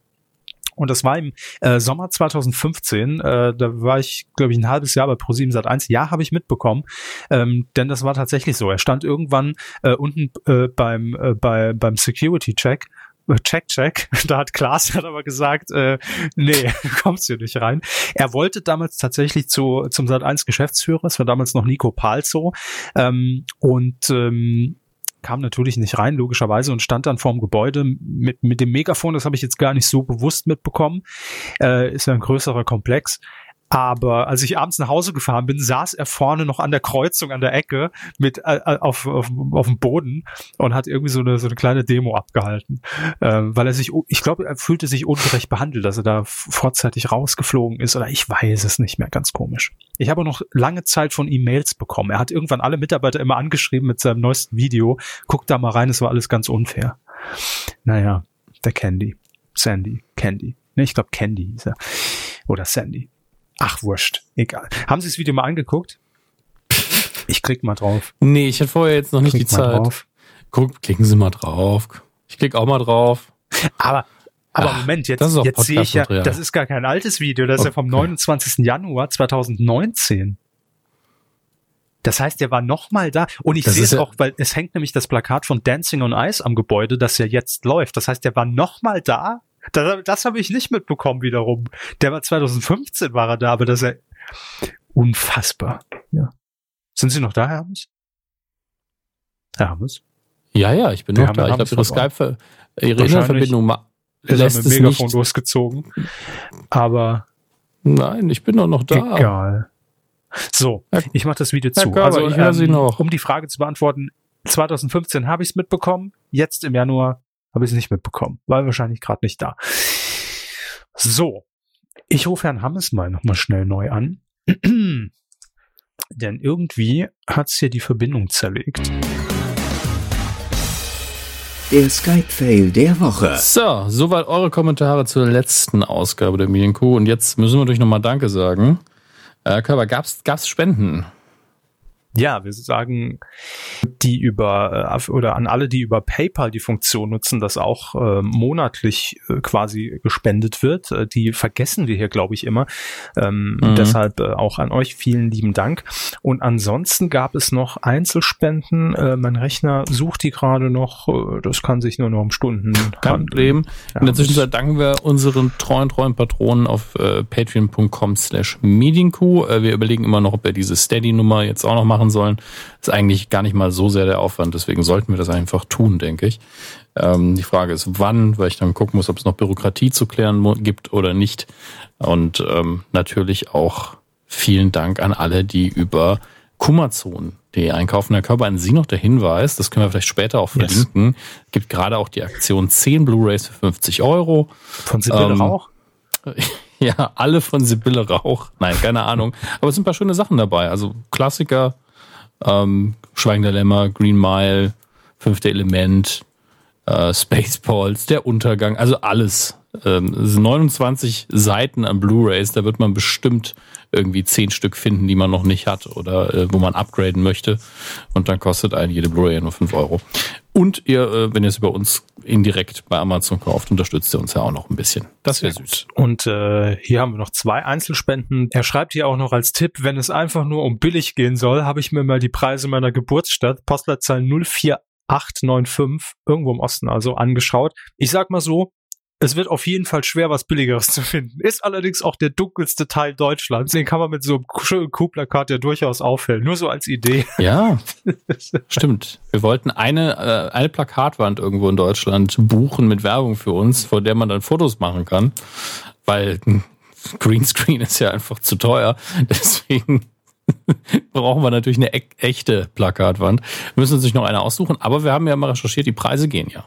Und das war im äh, Sommer 2015. Äh, da war ich, glaube ich, ein halbes Jahr bei Pro7 Sat1. Ja, habe ich mitbekommen. Ähm, denn das war tatsächlich so. Er stand irgendwann äh, unten äh, beim, äh, bei, beim Security-Check äh, Check, check. [LAUGHS] Da hat Klaas hat aber gesagt, äh, nee, [LAUGHS] kommst hier nicht rein. Er wollte damals tatsächlich zu, zum Sat 1 Geschäftsführer, es war damals noch Nico Palzo, ähm, und ähm, kam natürlich nicht rein, logischerweise, und stand dann vorm Gebäude mit, mit dem Megafon. Das habe ich jetzt gar nicht so bewusst mitbekommen. Äh, ist ja ein größerer Komplex. Aber als ich abends nach Hause gefahren bin, saß er vorne noch an der Kreuzung, an der Ecke, mit äh, äh auf, auf, auf dem Boden und hat irgendwie so eine, so eine kleine Demo abgehalten. Ähm, weil er sich, ich glaube, er fühlte sich ungerecht behandelt, dass er da vorzeitig rausgeflogen ist. Oder ich weiß es nicht mehr, ganz komisch. Ich habe noch lange Zeit von E-Mails bekommen. Er hat irgendwann alle Mitarbeiter immer angeschrieben mit seinem neuesten Video. Guck da mal rein, es war alles ganz unfair. Naja, der Candy. Sandy. Candy. Ne, ich glaube Candy hieß er. Oder Sandy. Ach, wurscht. Egal. Haben Sie das Video mal angeguckt? Ich klick mal drauf. Nee, ich hatte vorher jetzt noch nicht klick die Zeit. Drauf. Guck, klicken Sie mal drauf. Ich klicke auch mal drauf. Aber aber Ach, Moment, jetzt, jetzt sehe ich ja, das ist gar kein altes Video, das ist ja vom 29. Januar 2019. Das heißt, der war noch mal da und ich sehe es ja auch, weil es hängt nämlich das Plakat von Dancing on Ice am Gebäude, das ja jetzt läuft. Das heißt, der war noch mal da das, das habe ich nicht mitbekommen wiederum. Der war 2015 war er da, aber das ist ja unfassbar. Ja. Sind Sie noch da, Herr Hammes? Herr Hammes? Ja, ja, ich bin noch da. Ich glaube, Ihre Skype, Ihre Internetverbindung lässt es Megafon nicht. losgezogen. Aber nein, ich bin doch noch da. Egal. So, ich mache das Video zu. Körber, also, ich höre ähm, Sie noch. Um die Frage zu beantworten, 2015 habe ich es mitbekommen, jetzt im Januar habe ich es nicht mitbekommen. War wahrscheinlich gerade nicht da. So. Ich rufe Herrn Hammes mal nochmal schnell neu an. [CLEARS THROAT] Denn irgendwie hat's hier die Verbindung zerlegt. Der Skype-Fail der Woche. So, soweit eure Kommentare zur letzten Ausgabe der Medienkuh. Und jetzt müssen wir natürlich nochmal Danke sagen. Äh, Körper, gab's, gab's Spenden? Ja, wir sagen die über äh, oder an alle, die über PayPal die Funktion nutzen, dass auch äh, monatlich äh, quasi gespendet wird. Äh, die vergessen wir hier, glaube ich, immer. Ähm, mhm. Deshalb äh, auch an euch vielen lieben Dank. Und ansonsten gab es noch Einzelspenden. Äh, mein Rechner sucht die gerade noch. Äh, das kann sich nur noch um Stunden Kein Problem. Ja, In der Zwischenzeit danken wir unseren treuen, treuen Patronen auf äh, patreon.com slash medienkuh. Äh, wir überlegen immer noch, ob wir diese Steady-Nummer jetzt auch noch machen machen sollen. Ist eigentlich gar nicht mal so sehr der Aufwand. Deswegen sollten wir das einfach tun, denke ich. Ähm, die Frage ist, wann, weil ich dann gucken muss, ob es noch Bürokratie zu klären gibt oder nicht. Und ähm, natürlich auch vielen Dank an alle, die über Kummerzone.de einkaufen. Herr Körper, an Sie noch der Hinweis, das können wir vielleicht später auch verlinken. Yes. Gibt gerade auch die Aktion 10 Blu-rays für 50 Euro. Von Sibylle ähm, Rauch? [LAUGHS] Ja, alle von Sibylle Rauch. Nein, keine Ahnung. Aber es sind ein paar schöne Sachen dabei. Also Klassiker, ähm, Schweigender Lämmer, Green Mile, Fünfte Element, äh, Spaceballs, Der Untergang, also alles. Ähm, 29 Seiten an Blu-rays, da wird man bestimmt irgendwie zehn Stück finden, die man noch nicht hat oder äh, wo man upgraden möchte. Und dann kostet einen jede Blu-ray nur fünf Euro. Und ihr, äh, wenn ihr es über uns indirekt bei Amazon kauft, unterstützt ihr uns ja auch noch ein bisschen. Das wäre süß. Und äh, hier haben wir noch zwei Einzelspenden. Er schreibt hier auch noch als Tipp, wenn es einfach nur um billig gehen soll, habe ich mir mal die Preise meiner Geburtsstadt, Postleitzahl 04895, irgendwo im Osten also, angeschaut. Ich sag mal so, es wird auf jeden Fall schwer, was Billigeres zu finden. Ist allerdings auch der dunkelste Teil Deutschlands. Den kann man mit so einem schönen Kuhplakat ja durchaus auffällen. Nur so als Idee. Ja, [LAUGHS] stimmt. Wir wollten eine, äh, eine Plakatwand irgendwo in Deutschland buchen mit Werbung für uns, vor der man dann Fotos machen kann. Weil Greenscreen ist ja einfach zu teuer. [LAUGHS] Deswegen [LAUGHS] brauchen wir natürlich eine e echte Plakatwand. Wir müssen uns noch eine aussuchen, aber wir haben ja mal recherchiert, die Preise gehen ja.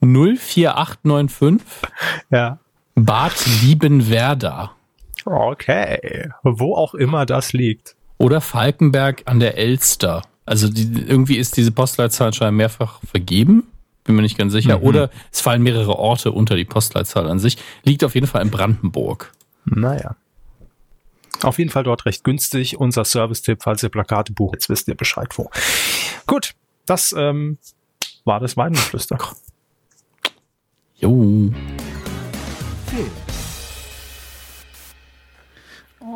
04895. Ja. Bad Liebenwerda. Okay. Wo auch immer das liegt. Oder Falkenberg an der Elster. Also die, irgendwie ist diese Postleitzahl scheinbar mehrfach vergeben. Bin mir nicht ganz sicher. Mhm. Oder es fallen mehrere Orte unter die Postleitzahl an sich. Liegt auf jeden Fall in Brandenburg. Naja. Auf jeden Fall dort recht günstig. Unser Service-Tipp, falls ihr Plakate bucht, jetzt wisst ihr Bescheid wo. Gut, das ähm, war das Weidengeflüster. Jo.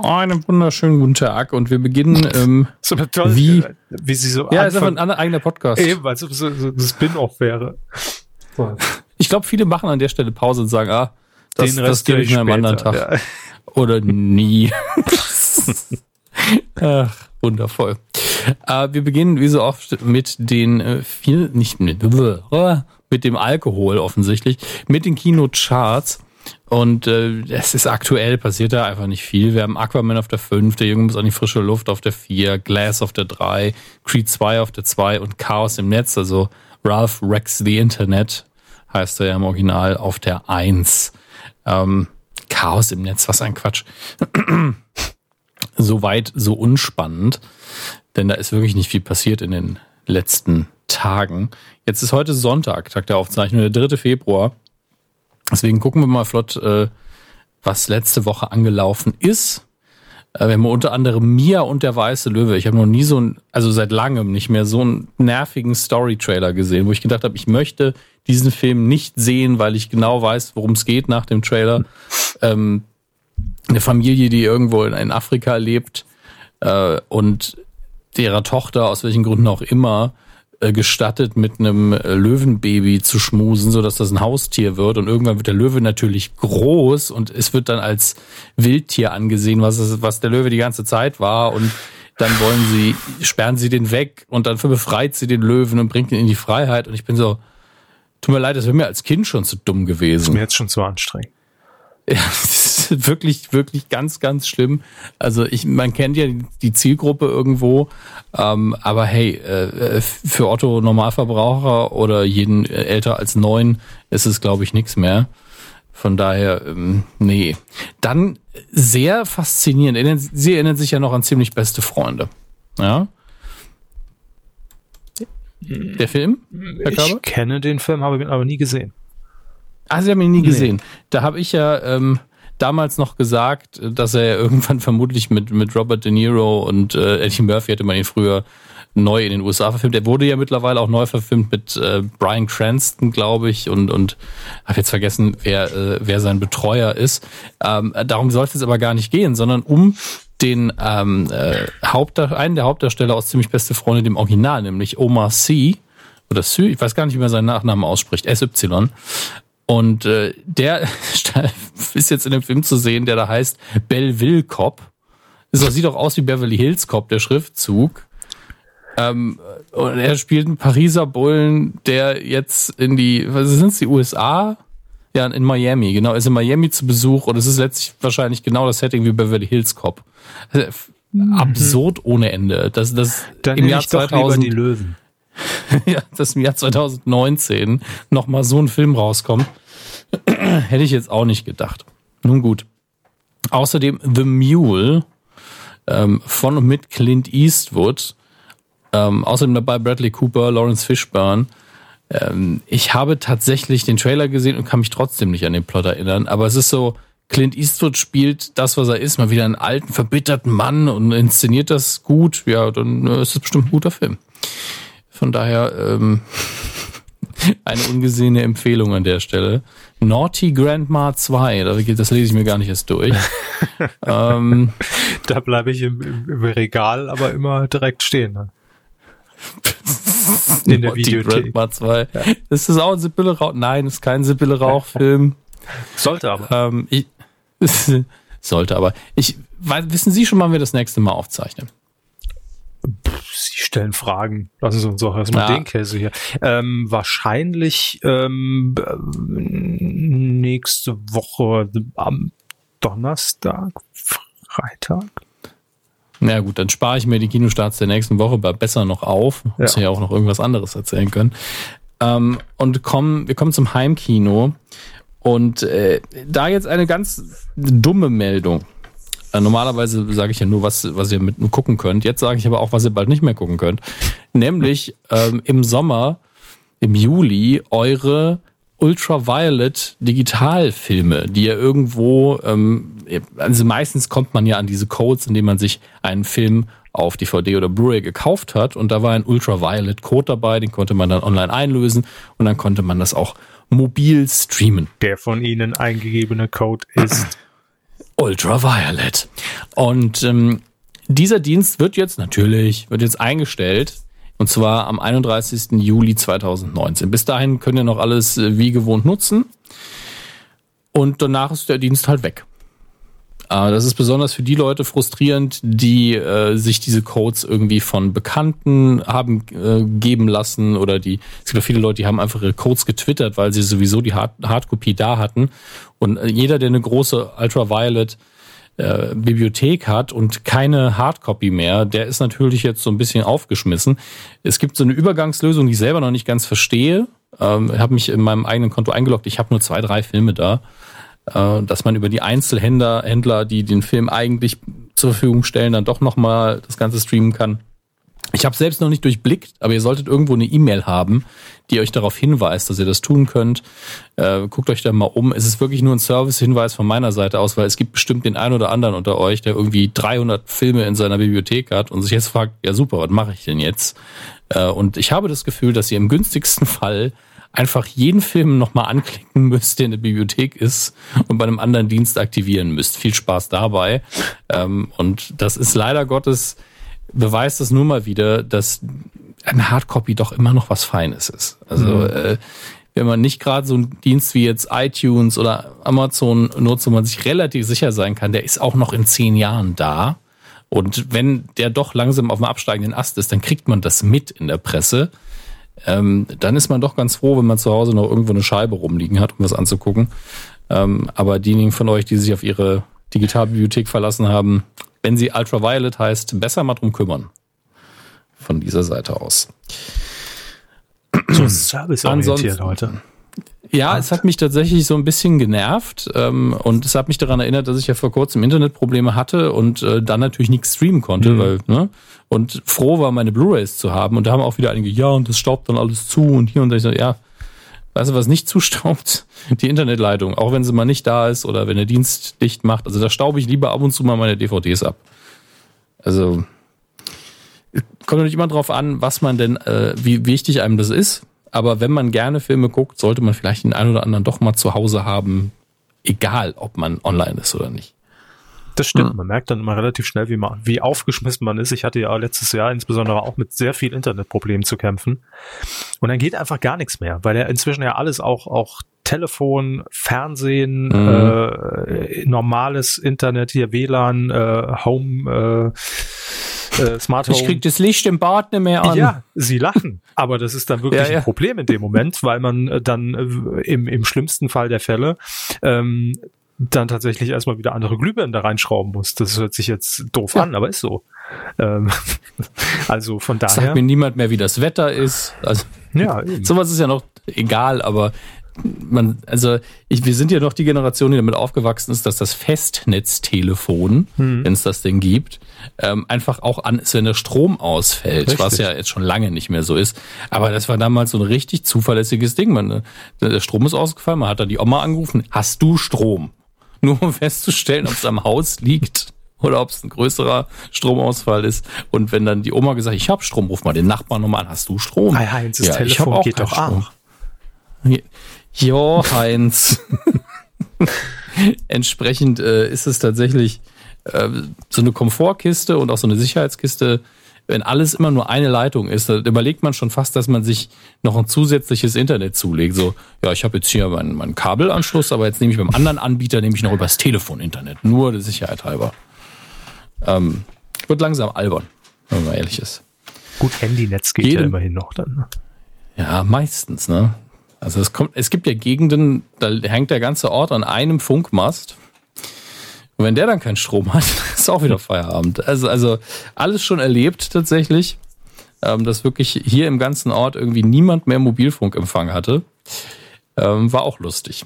Einen wunderschönen guten Tag und wir beginnen [LAUGHS] ähm, so toll, wie, wie sie so ja, ist einfach ein eigener Podcast. Eben, weil es so, so, so ein Spin-off wäre. Ich glaube, viele machen an der Stelle Pause und sagen, ah, das, Den das gebe ich mir am anderen Tag. Ja. Oder [LAUGHS] nie. Ach. Wundervoll. Äh, wir beginnen wie so oft mit den äh, viel, nicht mit, mit dem Alkohol offensichtlich, mit den Kinocharts. Und äh, es ist aktuell, passiert da einfach nicht viel. Wir haben Aquaman auf der 5, der Junge muss an die frische Luft auf der 4, Glass auf der 3, Creed 2 auf der 2 und Chaos im Netz, also Ralph Rex the Internet heißt er ja im Original auf der 1. Ähm, Chaos im Netz, was ein Quatsch. [CLEARS THROAT] Soweit so unspannend, denn da ist wirklich nicht viel passiert in den letzten Tagen. Jetzt ist heute Sonntag, Tag der Aufzeichnung, der 3. Februar. Deswegen gucken wir mal flott, äh, was letzte Woche angelaufen ist. Äh, wir haben unter anderem Mia und der weiße Löwe. Ich habe noch nie so ein, also seit langem nicht mehr so einen nervigen Story-Trailer gesehen, wo ich gedacht habe, ich möchte diesen Film nicht sehen, weil ich genau weiß, worum es geht nach dem Trailer. Ähm, eine Familie, die irgendwo in, in Afrika lebt äh, und derer Tochter, aus welchen Gründen auch immer, gestattet, mit einem äh, Löwenbaby zu schmusen, so dass das ein Haustier wird. Und irgendwann wird der Löwe natürlich groß und es wird dann als Wildtier angesehen, was, es, was der Löwe die ganze Zeit war. Und dann wollen sie, sperren sie den weg und dann befreit sie den Löwen und bringt ihn in die Freiheit. Und ich bin so, tut mir leid, das wäre mir als Kind schon zu dumm gewesen. Das ist mir jetzt schon zu anstrengend. Ja, ist [LAUGHS] wirklich, wirklich ganz, ganz schlimm. Also ich, man kennt ja die Zielgruppe irgendwo, ähm, aber hey, äh, für Otto Normalverbraucher oder jeden älter als neun ist es, glaube ich, nichts mehr. Von daher, ähm, nee. Dann sehr faszinierend. Sie erinnern sich ja noch an ziemlich beste Freunde. Ja. Der Film? Ich kenne den Film, habe ihn aber nie gesehen. Ah, Sie haben ihn nie nee. gesehen. Da habe ich ja ähm, damals noch gesagt, dass er irgendwann [LAUGHS] vermutlich mit, mit Robert De Niro und äh, Eddie Murphy hätte man ihn früher neu in den USA verfilmt. Er wurde ja mittlerweile auch neu verfilmt mit äh, Brian Cranston, glaube ich, und und habe jetzt vergessen, wer äh, wer sein Betreuer ist. Ähm, darum sollte es aber gar nicht gehen, sondern um den ähm, äh, Hauptdarsteller, einen der Hauptdarsteller aus ziemlich beste Freunde, dem Original, nämlich Omar Sy oder Sy, ich weiß gar nicht, wie man seinen Nachnamen ausspricht, SY. Und äh, der [LAUGHS] ist jetzt in dem Film zu sehen, der da heißt Belleville Cop. Das sieht doch aus wie Beverly Hills Cop, der Schriftzug. Ähm, und er spielt einen Pariser Bullen, der jetzt in die, was sind es, die USA? Ja, in Miami, genau, ist in Miami zu Besuch und es ist letztlich wahrscheinlich genau das Setting wie Beverly Hills Cop. Also, mhm. Absurd ohne Ende. Das, das Dann im Jahr 2000, die Löwen. [LAUGHS] ja, dass im Jahr 2019 nochmal so ein Film rauskommt, [CLEARS THROAT] hätte ich jetzt auch nicht gedacht. Nun gut. Außerdem The Mule ähm, von und mit Clint Eastwood. Ähm, außerdem dabei Bradley Cooper, Lawrence Fishburne. Ähm, ich habe tatsächlich den Trailer gesehen und kann mich trotzdem nicht an den Plot erinnern. Aber es ist so, Clint Eastwood spielt das, was er ist, mal wieder einen alten, verbitterten Mann und inszeniert das gut. Ja, dann äh, ist es bestimmt ein guter Film. Von daher ähm, [LAUGHS] eine ungesehene Empfehlung an der Stelle. Naughty Grandma 2, das lese ich mir gar nicht erst durch. [LAUGHS] ähm, da bleibe ich im, im, Regal, aber immer direkt stehen. Ne? [LAUGHS] In der Videothek. Grandma 2. Ja. Ist das auch ein Sibylle Rauch? Nein, ist kein Sibylle Rauch-Film. Sollte aber. Ähm, ich, sollte aber. Ich, wissen Sie schon, wann wir das nächste Mal aufzeichnen? Stellen Fragen. Lassen Sie uns auch erstmal ja. den Käse hier. Ähm, wahrscheinlich ähm, nächste Woche am Donnerstag, Freitag. Na ja, gut, dann spare ich mir die Kinostarts der nächsten Woche besser noch auf. Muss ja. ja auch noch irgendwas anderes erzählen können. Ähm, und kommen, wir kommen zum Heimkino. Und äh, da jetzt eine ganz dumme Meldung. Äh, normalerweise sage ich ja nur, was, was ihr mit gucken könnt. Jetzt sage ich aber auch, was ihr bald nicht mehr gucken könnt. Nämlich ähm, im Sommer, im Juli, eure Ultraviolet Digitalfilme, die ja irgendwo, ähm, also meistens kommt man ja an diese Codes, indem man sich einen Film auf DVD oder Blu-ray gekauft hat und da war ein Ultraviolet Code dabei, den konnte man dann online einlösen und dann konnte man das auch mobil streamen. Der von Ihnen eingegebene Code ist [CLEARS THROAT] Ultraviolet. Und ähm, dieser Dienst wird jetzt natürlich, wird jetzt eingestellt. Und zwar am 31. Juli 2019. Bis dahin könnt ihr noch alles äh, wie gewohnt nutzen. Und danach ist der Dienst halt weg. Äh, das ist besonders für die Leute frustrierend, die äh, sich diese Codes irgendwie von Bekannten haben äh, geben lassen oder die, es gibt ja viele Leute, die haben einfach ihre Codes getwittert, weil sie sowieso die Hard Hardkopie da hatten. Und äh, jeder, der eine große Ultraviolet äh, Bibliothek hat und keine Hardcopy mehr, der ist natürlich jetzt so ein bisschen aufgeschmissen. Es gibt so eine Übergangslösung, die ich selber noch nicht ganz verstehe. Ähm, habe mich in meinem eigenen Konto eingeloggt. Ich habe nur zwei, drei Filme da äh, dass man über die Einzelhändler, Händler, die den Film eigentlich zur Verfügung stellen, dann doch nochmal das Ganze streamen kann. Ich habe selbst noch nicht durchblickt, aber ihr solltet irgendwo eine E-Mail haben, die euch darauf hinweist, dass ihr das tun könnt. Äh, guckt euch da mal um. Es ist wirklich nur ein Service-Hinweis von meiner Seite aus, weil es gibt bestimmt den einen oder anderen unter euch, der irgendwie 300 Filme in seiner Bibliothek hat und sich jetzt fragt, ja super, was mache ich denn jetzt? Äh, und ich habe das Gefühl, dass ihr im günstigsten [LAUGHS] Fall einfach jeden Film nochmal anklicken müsst, der in der Bibliothek ist und bei einem anderen Dienst aktivieren müsst. Viel Spaß dabei. Ähm, und das ist leider Gottes, beweist das nur mal wieder, dass eine Hardcopy doch immer noch was Feines ist. Also mhm. äh, wenn man nicht gerade so einen Dienst wie jetzt iTunes oder Amazon nutzt, wo man sich relativ sicher sein kann, der ist auch noch in zehn Jahren da. Und wenn der doch langsam auf dem absteigenden Ast ist, dann kriegt man das mit in der Presse ähm, dann ist man doch ganz froh, wenn man zu Hause noch irgendwo eine Scheibe rumliegen hat, um was anzugucken. Ähm, aber diejenigen von euch, die sich auf ihre Digitalbibliothek verlassen haben, wenn sie Ultraviolet heißt, besser mal drum kümmern. Von dieser Seite aus. So serviceorientiert heute. Ja, es hat mich tatsächlich so ein bisschen genervt ähm, und es hat mich daran erinnert, dass ich ja vor kurzem Internetprobleme hatte und äh, dann natürlich nichts streamen konnte, mhm. weil ne, und froh war, meine Blu-rays zu haben und da haben auch wieder einige, ja und das staubt dann alles zu und hier und da ich so, ja, weißt du, was nicht [LAUGHS] zustaubt? Die Internetleitung, auch wenn sie mal nicht da ist oder wenn der Dienst dicht macht, also da staube ich lieber ab und zu mal meine DVDs ab. Also kommt natürlich immer drauf an, was man denn, äh, wie wichtig einem das ist aber wenn man gerne Filme guckt, sollte man vielleicht den einen oder anderen doch mal zu Hause haben, egal ob man online ist oder nicht. Das stimmt. Man merkt dann immer relativ schnell, wie man, wie aufgeschmissen man ist. Ich hatte ja letztes Jahr insbesondere auch mit sehr viel Internetproblemen zu kämpfen. Und dann geht einfach gar nichts mehr, weil ja inzwischen ja alles auch, auch Telefon, Fernsehen, mhm. äh, normales Internet, hier WLAN, äh, Home, äh, äh, Smart Home. Ich krieg das Licht im Bad nicht mehr an. Ja, sie lachen. Aber das ist dann wirklich ja, ja. ein Problem in dem Moment, weil man äh, dann äh, im, im schlimmsten Fall der Fälle ähm, dann tatsächlich erstmal wieder andere Glühbirnen da reinschrauben muss. Das hört sich jetzt doof ja. an, aber ist so. Ähm, [LAUGHS] also von daher. Sagt mir niemand mehr, wie das Wetter ist. Also, ja, [LAUGHS] eben. sowas ist ja noch egal, aber man, also ich, wir sind ja noch die Generation, die damit aufgewachsen ist, dass das Festnetztelefon, hm. wenn es das denn gibt, ähm, einfach auch an ist, wenn der Strom ausfällt, richtig. was ja jetzt schon lange nicht mehr so ist. Aber das war damals so ein richtig zuverlässiges Ding. Man, äh, der Strom ist ausgefallen, man hat da die Oma angerufen, hast du Strom? [LAUGHS] Nur um festzustellen, ob es am Haus liegt oder ob es ein größerer Stromausfall ist. Und wenn dann die Oma gesagt, ich habe Strom, ruf mal den Nachbarn nochmal an, hast du Strom? Hi, Heinz, das ja, Telefon geht doch Strom. auch. Jo, Heinz. [LAUGHS] Entsprechend äh, ist es tatsächlich äh, so eine Komfortkiste und auch so eine Sicherheitskiste. Wenn alles immer nur eine Leitung ist, dann überlegt man schon fast, dass man sich noch ein zusätzliches Internet zulegt. So, ja, ich habe jetzt hier meinen, meinen Kabelanschluss, aber jetzt nehme ich beim anderen Anbieter nehme ich noch übers Telefon Internet, nur der Sicherheit halber. Ähm, wird langsam albern, wenn man ehrlich ist. Gut, Handynetz geht Jedem, ja immerhin noch dann. Ne? Ja, meistens, ne? Also es kommt, es gibt ja Gegenden, da hängt der ganze Ort an einem Funkmast. Und wenn der dann keinen Strom hat, [LAUGHS] ist auch wieder Feierabend. Also, also alles schon erlebt tatsächlich, ähm, dass wirklich hier im ganzen Ort irgendwie niemand mehr Mobilfunkempfang hatte. Ähm, war auch lustig.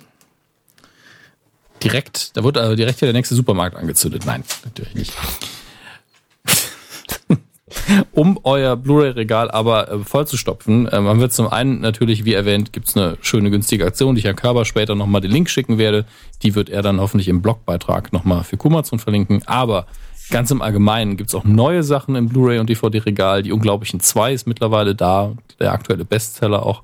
Direkt, da wurde also direkt hier der nächste Supermarkt angezündet. Nein, natürlich nicht. [LAUGHS] um euer Blu-ray-Regal aber äh, vollzustopfen. Äh, man wird zum einen natürlich, wie erwähnt, gibt's eine schöne günstige Aktion, die ich Herrn Körber später nochmal den Link schicken werde. Die wird er dann hoffentlich im Blogbeitrag nochmal für Kumazon verlinken. Aber ganz im Allgemeinen gibt's auch neue Sachen im Blu-ray und DVD-Regal. Die Unglaublichen 2 ist mittlerweile da, der aktuelle Bestseller auch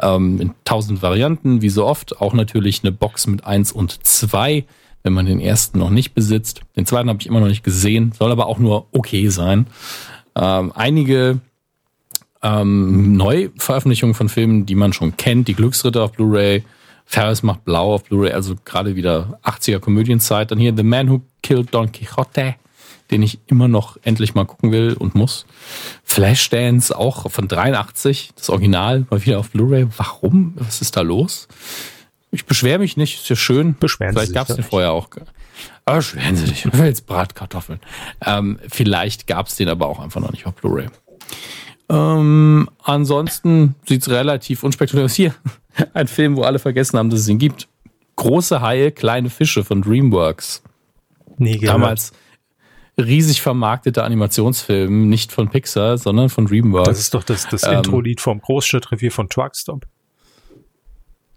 ähm, in tausend Varianten, wie so oft. Auch natürlich eine Box mit 1 und 2 wenn man den ersten noch nicht besitzt. Den zweiten habe ich immer noch nicht gesehen, soll aber auch nur okay sein ähm, einige ähm, Neuveröffentlichungen von Filmen, die man schon kennt. Die Glücksritter auf Blu-ray Ferris macht blau auf Blu-ray, also gerade wieder 80er Komödienzeit. Dann hier The Man Who Killed Don Quixote, den ich immer noch endlich mal gucken will und muss. Flashdance auch von 83, das Original, mal wieder auf Blu-ray. Warum? Was ist da los? Ich beschwere mich nicht, ist ja schön. Beschweren Vielleicht Sie gab es den vorher auch. Aber beschweren Sie sich, ich will jetzt Bratkartoffeln. Ähm, vielleicht gab es den aber auch einfach noch nicht auf Blu-ray. Ähm, ansonsten sieht's relativ unspektakulär aus. Hier, [LAUGHS] ein Film, wo alle vergessen haben, dass es ihn gibt. Große Haie, kleine Fische von DreamWorks. Nee, gehört. Damals riesig vermarkteter Animationsfilm, nicht von Pixar, sondern von DreamWorks. Das ist doch das, das Ähm, Intro-Lied vom Großstadtrevier von Truckstop.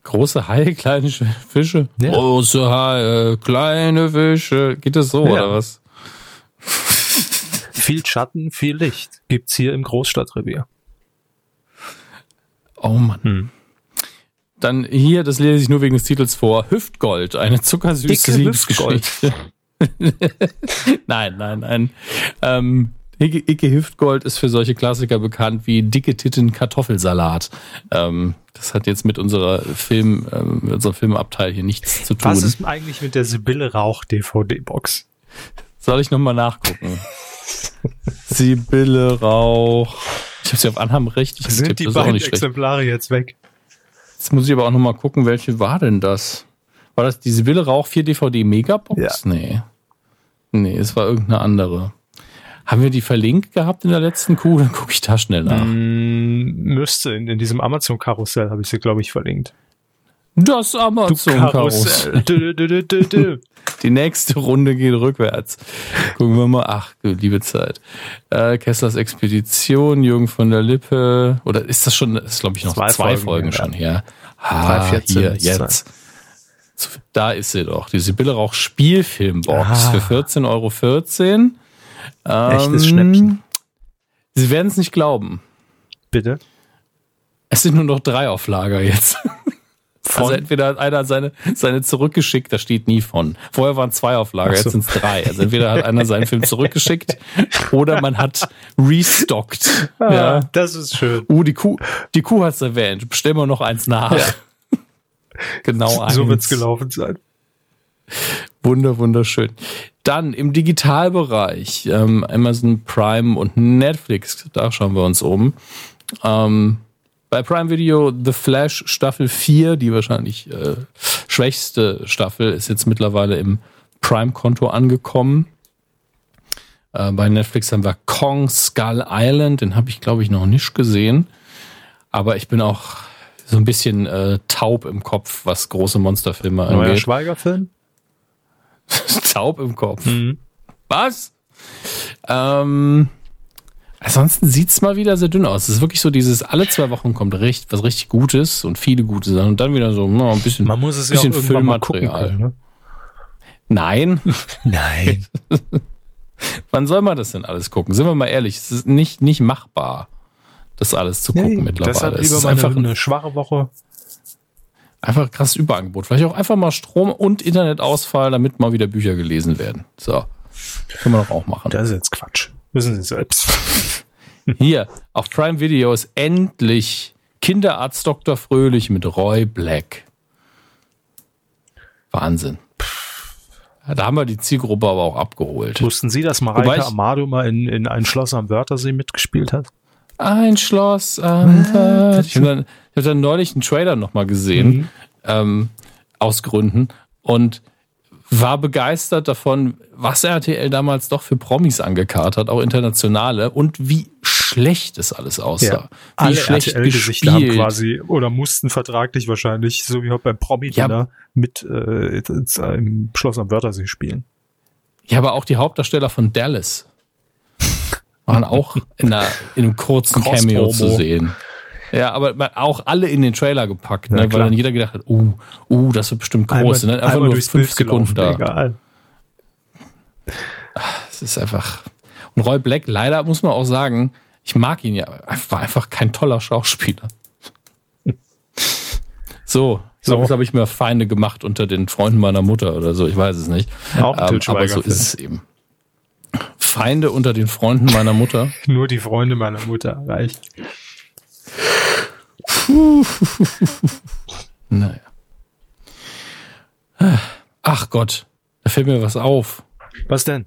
Große Haie, kleine Sch- Fische. Ja. Große Haie, kleine Fische. Geht das so, Ja. oder was? Viel Schatten, viel Licht gibt's hier im Großstadtrevier. Oh Mann. Hm. Dann hier, das lese ich nur wegen des Titels vor. Hüftgold, eine zuckersüße Liebesgeschichte. [LAUGHS] nein, nein, nein. Ähm, Icke, Icke Hüftgold ist für solche Klassiker bekannt wie dicke Titten Kartoffelsalat. Ähm, das hat jetzt mit unserer Film, ähm, unserem Filmabteil hier nichts zu tun. Was ist eigentlich mit der Sibylle Rauch DVD-Box? Soll ich nochmal nachgucken? [LAUGHS] Sibylle Rauch. Ich habe sie auf Anhang richtig Sind getippt, die beiden nicht schlecht. Exemplare jetzt weg? Jetzt muss ich aber auch nochmal gucken, welche war denn das? War das die Sibylle Rauch 4 DVD Megabox? Ja. Nee. Nee, es war irgendeine andere. Haben wir die verlinkt gehabt in der letzten Kuh? Dann gucke ich da schnell nach. Mm, müsste. In, in diesem Amazon-Karussell habe ich sie, glaube ich, verlinkt. Das Amazon-Karussell. [LAUGHS] Die nächste Runde geht rückwärts. Gucken wir mal. Ach, liebe Zeit. Äh, Kesslers Expedition, Jürgen von der Lippe. Oder ist das schon, ist glaube ich noch zwei, Zwei Folgen, Folgen, schon her. Ah, 3,14 hier, jetzt. Da ist sie doch. Die Sibylle Rauch Spielfilmbox Ah. für 14,14 Euro. Ähm, Echtes Schnäppchen. Sie werden es nicht glauben. Bitte. Es sind nur noch drei auf Lager jetzt. [LAUGHS] Von? Also entweder hat einer seine, seine zurückgeschickt, da steht nie von. Vorher waren zwei auf Lager, so. jetzt sind es drei. Also entweder hat einer seinen Film zurückgeschickt oder man hat restockt. Ah, Ja. Das ist schön. Uh, die Kuh, die Kuh hat's erwähnt. Bestellen wir noch eins nach. [LAUGHS] Genau eins. So wird's gelaufen sein. [LAUGHS] Wunder, wunderschön. Dann im Digitalbereich, ähm, Amazon Prime und Netflix, da schauen wir uns um. Ähm, bei Prime Video The Flash Staffel 4, die wahrscheinlich äh, schwächste Staffel, ist jetzt mittlerweile im Prime-Konto angekommen. Äh, bei Netflix haben wir Kong Skull Island, den habe ich glaube ich noch nicht gesehen. Aber ich bin auch so ein bisschen äh, taub im Kopf, was große Monsterfilme Neuer angeht. Schweigerfilm? [LAUGHS] taub im Kopf. Mhm. Was? Ähm, ansonsten sieht's mal wieder sehr dünn aus. Es ist wirklich so dieses, alle zwei Wochen kommt recht, was richtig Gutes und viele gute Sachen und dann wieder so na, ein bisschen, Man muss es ja auch bisschen gucken Filmmaterial. können. Ne? Nein, [LAUGHS] Nein. [LAUGHS] wann soll man das denn alles gucken? Sind wir mal ehrlich, es ist nicht, nicht machbar, das alles zu gucken mittlerweile. Deshalb es lieber ist mal einfach, eine, eine schwache Woche. Einfach ein krasses Überangebot. Vielleicht auch einfach mal Strom und Internetausfall, damit mal wieder Bücher gelesen werden. So. Können wir doch auch machen. Das ist jetzt Quatsch. Wissen Sie selbst. [LAUGHS] Hier, auf Prime Video ist endlich Kinderarzt Dr. Fröhlich mit Roy Black. Wahnsinn. Da haben wir die Zielgruppe aber auch abgeholt. Wussten Sie, dass Mareike Amado mal in, in ein Schloss am Wörthersee mitgespielt hat? Ein Schloss am Wörth. Ich habe dann, ich hab dann neulich einen Trailer nochmal gesehen, Mhm. ähm, aus Gründen, und war begeistert davon, was RTL damals doch für Promis angekarrt hat, auch internationale, und wie schlecht es alles aussah. Wie Alle schlecht RTL-Gesichter haben quasi oder mussten vertraglich wahrscheinlich, so wie auch beim promi Ja. mit äh, jetzt im Schloss am Wörthersee spielen. Ja, aber auch die Hauptdarsteller von Dallas waren auch in, einer, in einem kurzen Cameo zu sehen. Ja, aber auch alle in den Trailer gepackt, Ja, ne, weil klar. dann jeder gedacht hat, uh, uh, das wird bestimmt groß. und dann einfach nur fünf Sekunden da. Egal. Das ist einfach. Und Roy Black, leider muss man auch sagen, ich mag ihn ja, war einfach kein toller Schauspieler. [LAUGHS] So, So. glaube, habe ich mir Feinde gemacht unter den Freunden meiner Mutter oder so, ich weiß es nicht. Auch ein Ähm, aber so ist es eben. Feinde unter den Freunden meiner Mutter. [LAUGHS] Nur die Freunde meiner Mutter reicht. [LAUGHS] Naja. Ach Gott, da fällt mir was auf. Was denn?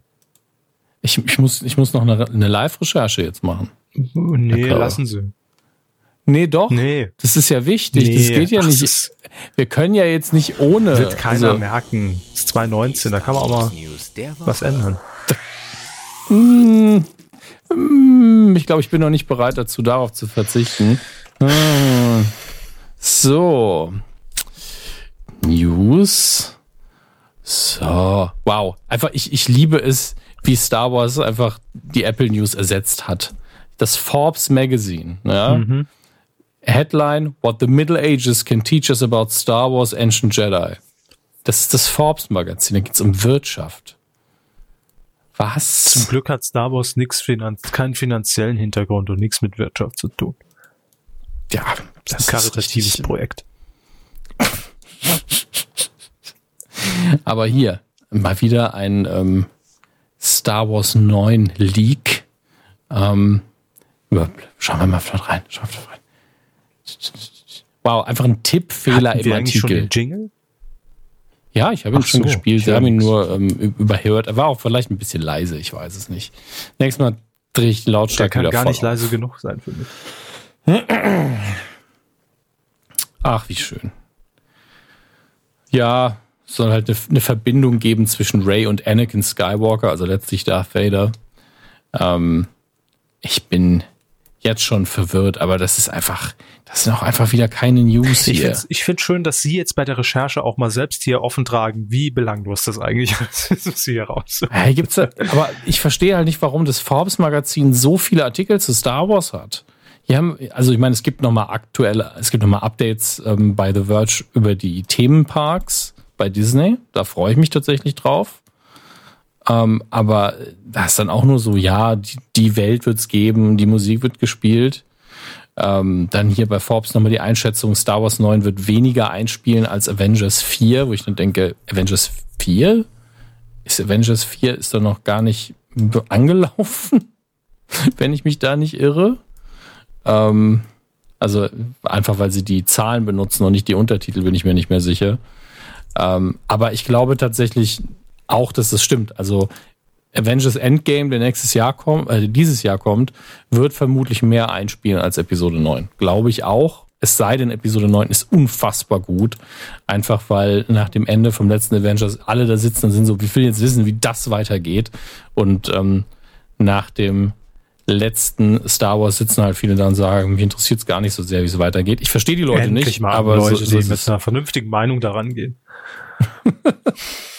Ich, ich, muss, ich muss noch eine, eine Live-Recherche jetzt machen. Nee, lassen Sie. Nee, doch. Nee. Das ist ja wichtig. Nee. Das geht ja Ach, nicht. Wir können ja jetzt nicht ohne. Wird keiner also, merken. Es ist 2019, da kann man auch mal was ändern. Mm, mm, ich glaube, ich bin noch nicht bereit dazu, darauf zu verzichten. Ah, So. News. So. Wow. Einfach, ich, ich liebe es, wie Star Wars einfach die Apple News ersetzt hat. Das Forbes Magazine. Ja? Mhm. Headline: What the Middle Ages can teach us about Star Wars Ancient Jedi. Das ist das Forbes Magazin. Da geht's um Wirtschaft. Zum Was? Glück hat Star Wars nix Finan keinen finanziellen Hintergrund und nichts mit Wirtschaft zu tun. Ja, Das ist ein karitatives richtig. Projekt. [LAUGHS] Aber hier mal wieder ein ähm, Star Wars 9 Leak. Ähm, schauen wir mal flott rein. Schauen wir flott rein. Wow, einfach ein Tippfehler im eigentlich schon Artikel. den Jingle? Ja, ich habe ihn Ach schon so, gespielt. ich Sie haben ihn nur ähm, überhört. Er war auch vielleicht ein bisschen leise, ich weiß es nicht. Nächstes Mal drehe ich die Der Lautstärke kann gar nicht auf. leise genug sein für mich. Ach, wie schön. Ja, es soll halt eine, eine Verbindung geben zwischen Ray und Anakin Skywalker, also letztlich Darth Vader. Ähm, ich bin jetzt schon verwirrt, aber das ist einfach, das sind auch einfach wieder keine News Ich hier. finde ich find schön, dass Sie jetzt bei der Recherche auch mal selbst hier offen tragen, wie belanglos das eigentlich [LAUGHS] ist, was Sie hier raus. Hey, gibt's da, aber ich verstehe halt nicht, warum das Forbes Magazin so viele Artikel zu Star Wars hat. Hier haben, also ich meine, es gibt nochmal aktuelle, es gibt nochmal Updates ähm, bei The Verge über die Themenparks bei Disney. Da freue ich mich tatsächlich drauf. Ähm, aber da ist dann auch nur so, ja, die, die Welt wird's geben, die Musik wird gespielt. Ähm, dann hier bei Forbes nochmal die Einschätzung, Star Wars 9 wird weniger einspielen als Avengers 4, wo ich dann denke, Avengers 4? Ist Avengers 4 ist doch noch gar nicht angelaufen, [LAUGHS] wenn ich mich da nicht irre. Ähm, also einfach, weil sie die Zahlen benutzen und nicht die Untertitel, bin ich mir nicht mehr sicher. Ähm, aber ich glaube tatsächlich auch, dass das stimmt. Also Avengers Endgame, der nächstes Jahr kommt, äh, dieses Jahr kommt, wird vermutlich mehr einspielen als Episode 9. Glaube ich auch. Es sei denn, Episode 9 ist unfassbar gut. Einfach weil nach dem Ende vom letzten Avengers alle da sitzen und sind so, wir will jetzt wissen, wie das weitergeht. Und ähm, nach dem letzten Star Wars sitzen halt viele da und sagen, mich interessiert es gar nicht so sehr, wie es weitergeht. Ich verstehe die Leute Endlich nicht, mal aber Leute, so, so die mit einer vernünftigen Meinung daran gehen. [LAUGHS]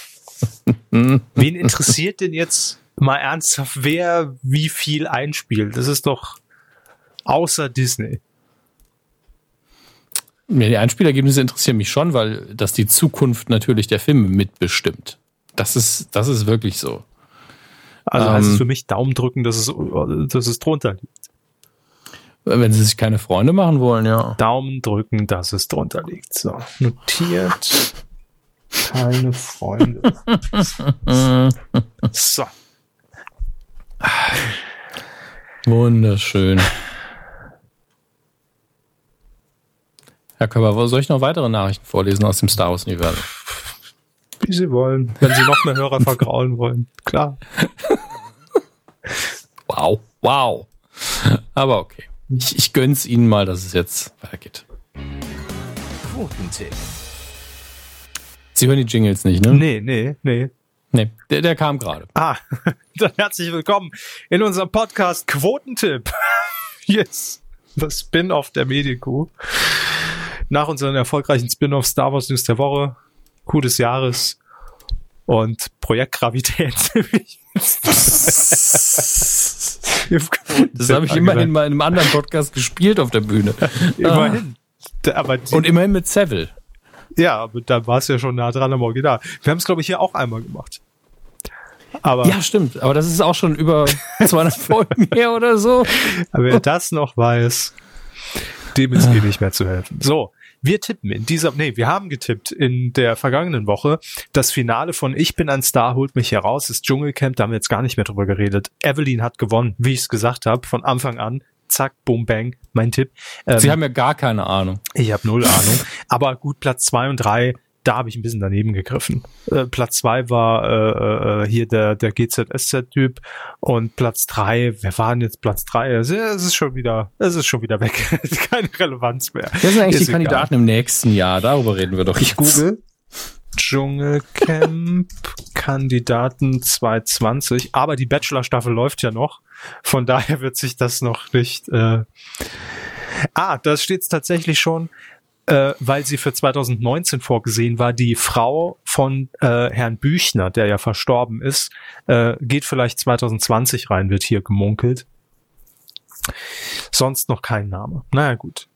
[LAUGHS] Wen interessiert denn jetzt mal ernsthaft, wer wie viel einspielt? Das ist doch außer Disney. Ja, die Einspielergebnisse interessieren mich schon, weil das die Zukunft natürlich der Filme mitbestimmt. Das ist, das ist wirklich so. Also heißt es Ähm. für mich Daumen drücken, dass es, dass es drunter liegt. Wenn sie sich keine Freunde machen wollen, ja. Daumen drücken, dass es drunter liegt. So, notiert. Keine Freunde. [LAUGHS] so. Wunderschön. Herr Körber, soll ich noch weitere Nachrichten vorlesen aus dem Star Wars-Universum? Wie Sie wollen. Wenn Sie noch mehr Hörer vergraulen wollen. Klar. Wow, wow. Aber okay. Ich, ich gönn's Ihnen mal, dass es jetzt weitergeht. Quotentipp. Sie hören die Jingles nicht, ne? Nee, nee, nee. Nee, der, der kam gerade. Ah, [LAUGHS] dann herzlich willkommen in unserem Podcast Quotentipp. [LAUGHS] yes. Das Spin-off der Medienkuh. Nach unseren erfolgreichen Spin-off Star Wars News der Woche, Coup des Jahres und Projekt Gravität. [LAUGHS] Das habe ich immerhin mal in einem anderen Podcast gespielt auf der Bühne. Immerhin. Da- Aber Und immerhin mit Seville. Ja, aber da war es ja schon nah dran am Original. Wir haben es, glaube ich, hier auch einmal gemacht. Aber, Ja, stimmt. Aber das ist auch schon über [LAUGHS] 200 Folgen her oder so. aber wer das noch weiß, dem ist eh nicht mehr zu helfen. So, wir tippen in dieser, nee, wir haben getippt in der vergangenen Woche. Das Finale von Ich bin ein Star holt mich heraus, ist Dschungelcamp, da haben wir jetzt gar nicht mehr drüber geredet. Evelyn hat gewonnen, wie ich es gesagt habe, von Anfang an. Zack, boom, bang, mein Tipp. Ähm, Sie haben ja gar keine Ahnung. Ich habe null Ahnung. Aber gut, Platz zwei und drei da habe ich ein bisschen daneben gegriffen. Äh, Platz zwei war äh, äh, hier der, der GZSZ-Typ und Platz drei, wer war denn jetzt Platz drei? Es ist schon wieder, es ist schon wieder weg. [LAUGHS] Keine Relevanz mehr. Wer sind eigentlich Ist die Kandidaten im nächsten Jahr? Darüber reden wir doch. Ich google. Dschungelcamp Kandidaten 2020, aber die Bachelor-Staffel läuft ja noch. Von daher wird sich das noch nicht. Äh ah, da steht es tatsächlich schon, äh, weil sie für 2019 vorgesehen war. Die Frau von äh, Herrn Büchner, der ja verstorben ist, äh, geht vielleicht 2020 rein, wird hier gemunkelt. Sonst noch kein Name. Naja, gut.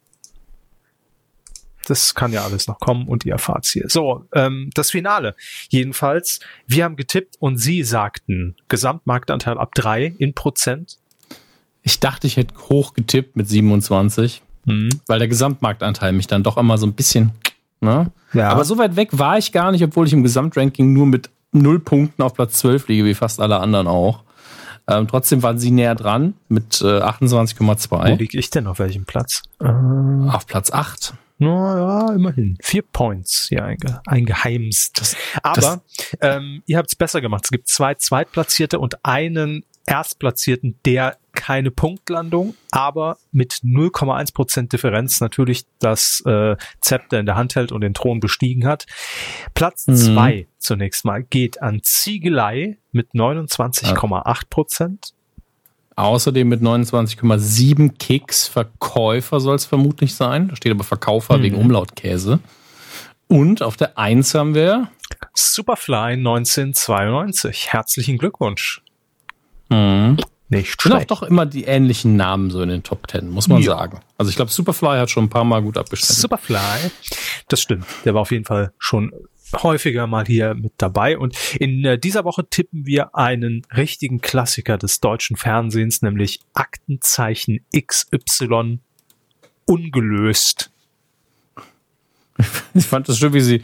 Das kann ja alles noch kommen und ihr erfahrt's hier. So, ähm, das Finale. Jedenfalls, wir haben getippt und sie sagten Gesamtmarktanteil ab drei in Prozent. Ich dachte, ich hätte hoch getippt mit 27, Mhm. weil der Gesamtmarktanteil mich dann doch immer so ein bisschen. Ne? Ja. Aber so weit weg war ich gar nicht, obwohl ich im Gesamtranking nur mit null Punkten auf Platz 12 liege, wie fast alle anderen auch. Ähm, trotzdem waren sie näher dran mit äh, Wo 28,2 liege ich denn auf welchem Platz? Auf Platz 8. naja, immerhin. Vier Points hier einge eingeheimst. Aber ähm, ihr habt es besser gemacht. Es gibt zwei Zweitplatzierte und einen Erstplatzierten, der keine Punktlandung, aber mit 0,1% Differenz natürlich das äh, Zepter in der Hand hält und den Thron bestiegen hat. Platz Mhm. zwei zunächst mal geht an Ziegelei mit 29,8%. Außerdem mit 29,7 Kicks Verkäufer soll es vermutlich sein. Da steht aber Verkaufer Mhm. wegen Umlautkäse. Und auf der 1 haben wir Superfly 1992. Herzlichen Glückwunsch. hm, Nicht sind auch schlecht. doch immer die ähnlichen Namen so in den Top 10, muss man Ja. sagen. Also ich glaube, Superfly hat schon ein paar Mal gut abgeschnitten. Superfly. Das stimmt. Der war auf jeden Fall schon häufiger mal hier mit dabei. Und in äh, dieser Woche tippen wir einen richtigen Klassiker des deutschen Fernsehens, nämlich Aktenzeichen XY ungelöst. Ich fand das schön, wie sie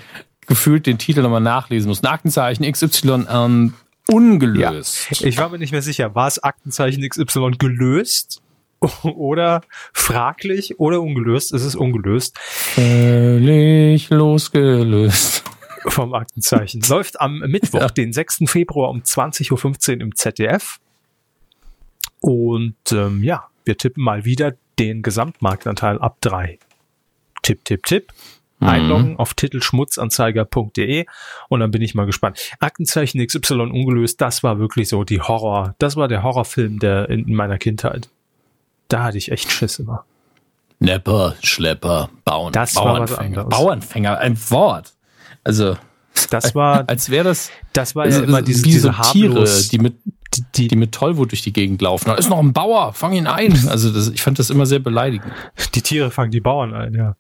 gefühlt den Titel nochmal nachlesen mussten. Aktenzeichen XY ähm, ungelöst. Ich war mir nicht mehr sicher, war es Aktenzeichen XY gelöst [LAUGHS] oder fraglich oder ungelöst? Es ist ungelöst. Völlig losgelöst. Vom Aktenzeichen. Läuft am Mittwoch, Ja. den 6. Februar um 20.15 Uhr im ZDF. Und ähm, ja, wir tippen mal wieder den Gesamtmarktanteil ab drei. Tipp, tipp, tipp. Mhm. Einloggen auf titelschmutzanzeiger.de und dann bin ich mal gespannt. Aktenzeichen XY ungelöst, das war wirklich so die Horror, das war der Horrorfilm der in meiner Kindheit. Da hatte ich echt Schiss immer. Nepper, Schlepper, Bauern, Das Bauernfänger. Bauernfänger, ein Wort. Also, Das war, als wäre das das war also, ja immer diese, wie diese so Tiere, die mit, die, die mit Tollwut durch die Gegend laufen. Da ist noch ein Bauer, fang ihn ein. Also das, ich fand das immer sehr beleidigend. Die Tiere fangen die Bauern ein, ja.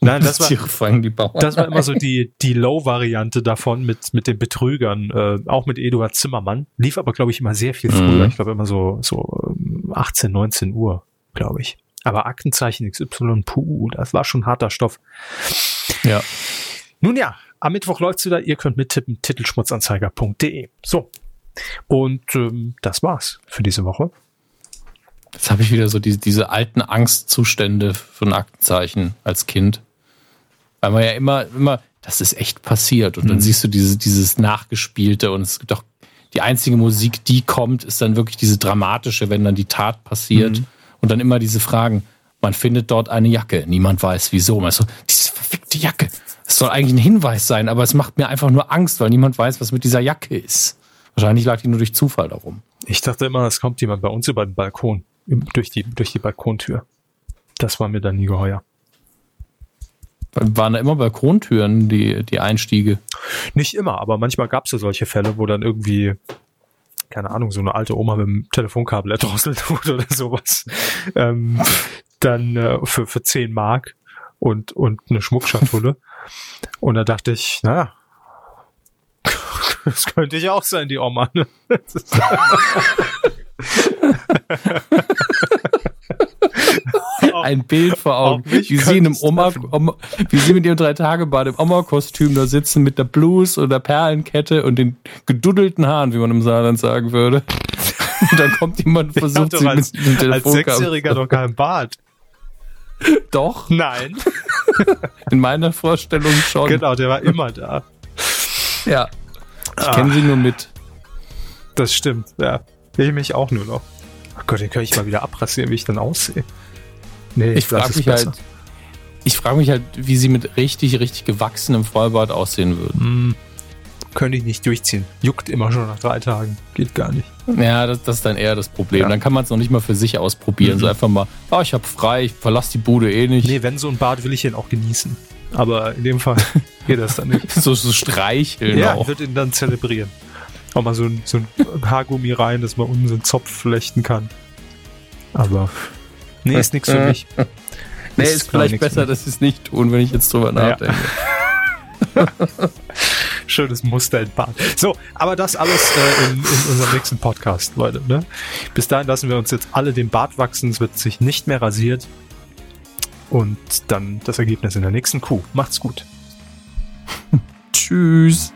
Nein, das war, [LAUGHS] Tiere fangen die Bauern. das war immer so die, die Low-Variante davon mit, mit den Betrügern, äh, auch mit Eduard Zimmermann. Lief aber, glaube ich, immer sehr viel früher. Mhm. Ich glaube immer so, so ähm, 18, 19 Uhr, glaube ich. Aber Aktenzeichen XY, puh, das war schon harter Stoff. ja. Nun ja, am Mittwoch läuft's wieder. Ihr könnt mittippen, titelschmutzanzeiger.de. So. Und ähm, das war's für diese Woche. Jetzt habe ich wieder so diese, diese alten Angstzustände von Aktenzeichen als Kind. Weil man ja immer, immer, das ist echt passiert. Und dann siehst du diese, dieses Nachgespielte und es gibt auch die einzige Musik, die kommt, ist dann wirklich diese dramatische, wenn dann die Tat passiert. Und dann immer diese Fragen. Man findet dort eine Jacke. Niemand weiß wieso. Man ist so, diese verfickte Jacke. Es soll eigentlich ein Hinweis sein, aber es macht mir einfach nur Angst, weil niemand weiß, was mit dieser Jacke ist. Wahrscheinlich lag die nur durch Zufall darum. Ich dachte immer, es kommt jemand bei uns über den Balkon, durch die, durch die Balkontür. Das war mir dann nie geheuer. Waren da immer Balkontüren, die, die Einstiege. Nicht immer, aber manchmal gab es ja solche Fälle, wo dann irgendwie, keine Ahnung, so eine alte Oma mit dem Telefonkabel erdrosselt [LAUGHS] wurde oder sowas. Ähm, dann äh, für, für 10 Mark und, und eine Schmuckschatulle. Und da dachte ich, naja, [LAUGHS] das könnte ich auch sein, die Oma. ne? [LAUGHS] Ein Bild vor Augen, wie sie in einem Oma. Oma, wie sie mit ihrem Drei-Tage-Bad im Oma-Kostüm da sitzen mit der Bluse oder Perlenkette und den geduddelten Haaren, wie man im Saarland sagen würde. [LAUGHS] Und dann kommt jemand und versucht sie als, mit dem als Telefonkabel. Sechsjähriger doch keinen Bart. Doch, Nein. [LAUGHS] in meiner Vorstellung schon. genau, der war immer da. Ja. Ich Ah. kenne sie nur mit. Das stimmt, ja. Ich mich auch nur noch. Oh Gott, den kann ich mal wieder abrasieren, wie ich dann aussehe. Nee, Ich frage mich besser. halt, ich frage mich halt, wie sie mit richtig, richtig gewachsenem Vollbart aussehen würden. Hm, könnte ich nicht durchziehen. Juckt immer schon nach drei Tagen. Geht gar nicht. Ja, das, das ist dann eher das Problem. Ja. Dann kann man es noch nicht mal für sich ausprobieren. Mhm. So einfach mal, oh, ich habe frei, ich verlasse die Bude eh nicht. Nee, wenn so ein Bart will ich ihn auch genießen. Aber in dem Fall [LAUGHS] geht das dann nicht. So, so streicheln ja, auch. ich würde ihn dann zelebrieren. Auch mal so ein, so ein Haargummi rein, dass man unten so einen Zopf flechten kann. Aber nee, ist nichts für mich. Nee, ist ist vielleicht besser, dass sie es nicht tun, wenn ich jetzt drüber Ja. [LAUGHS] Schönes Muster in Bart. So, aber das alles äh, in, in unserem nächsten Podcast, Leute. Ne? Bis dahin lassen wir uns jetzt alle den Bart wachsen. Es wird sich nicht mehr rasiert. Und dann das Ergebnis in der nächsten Kuh. Macht's gut. [LAUGHS] Tschüss.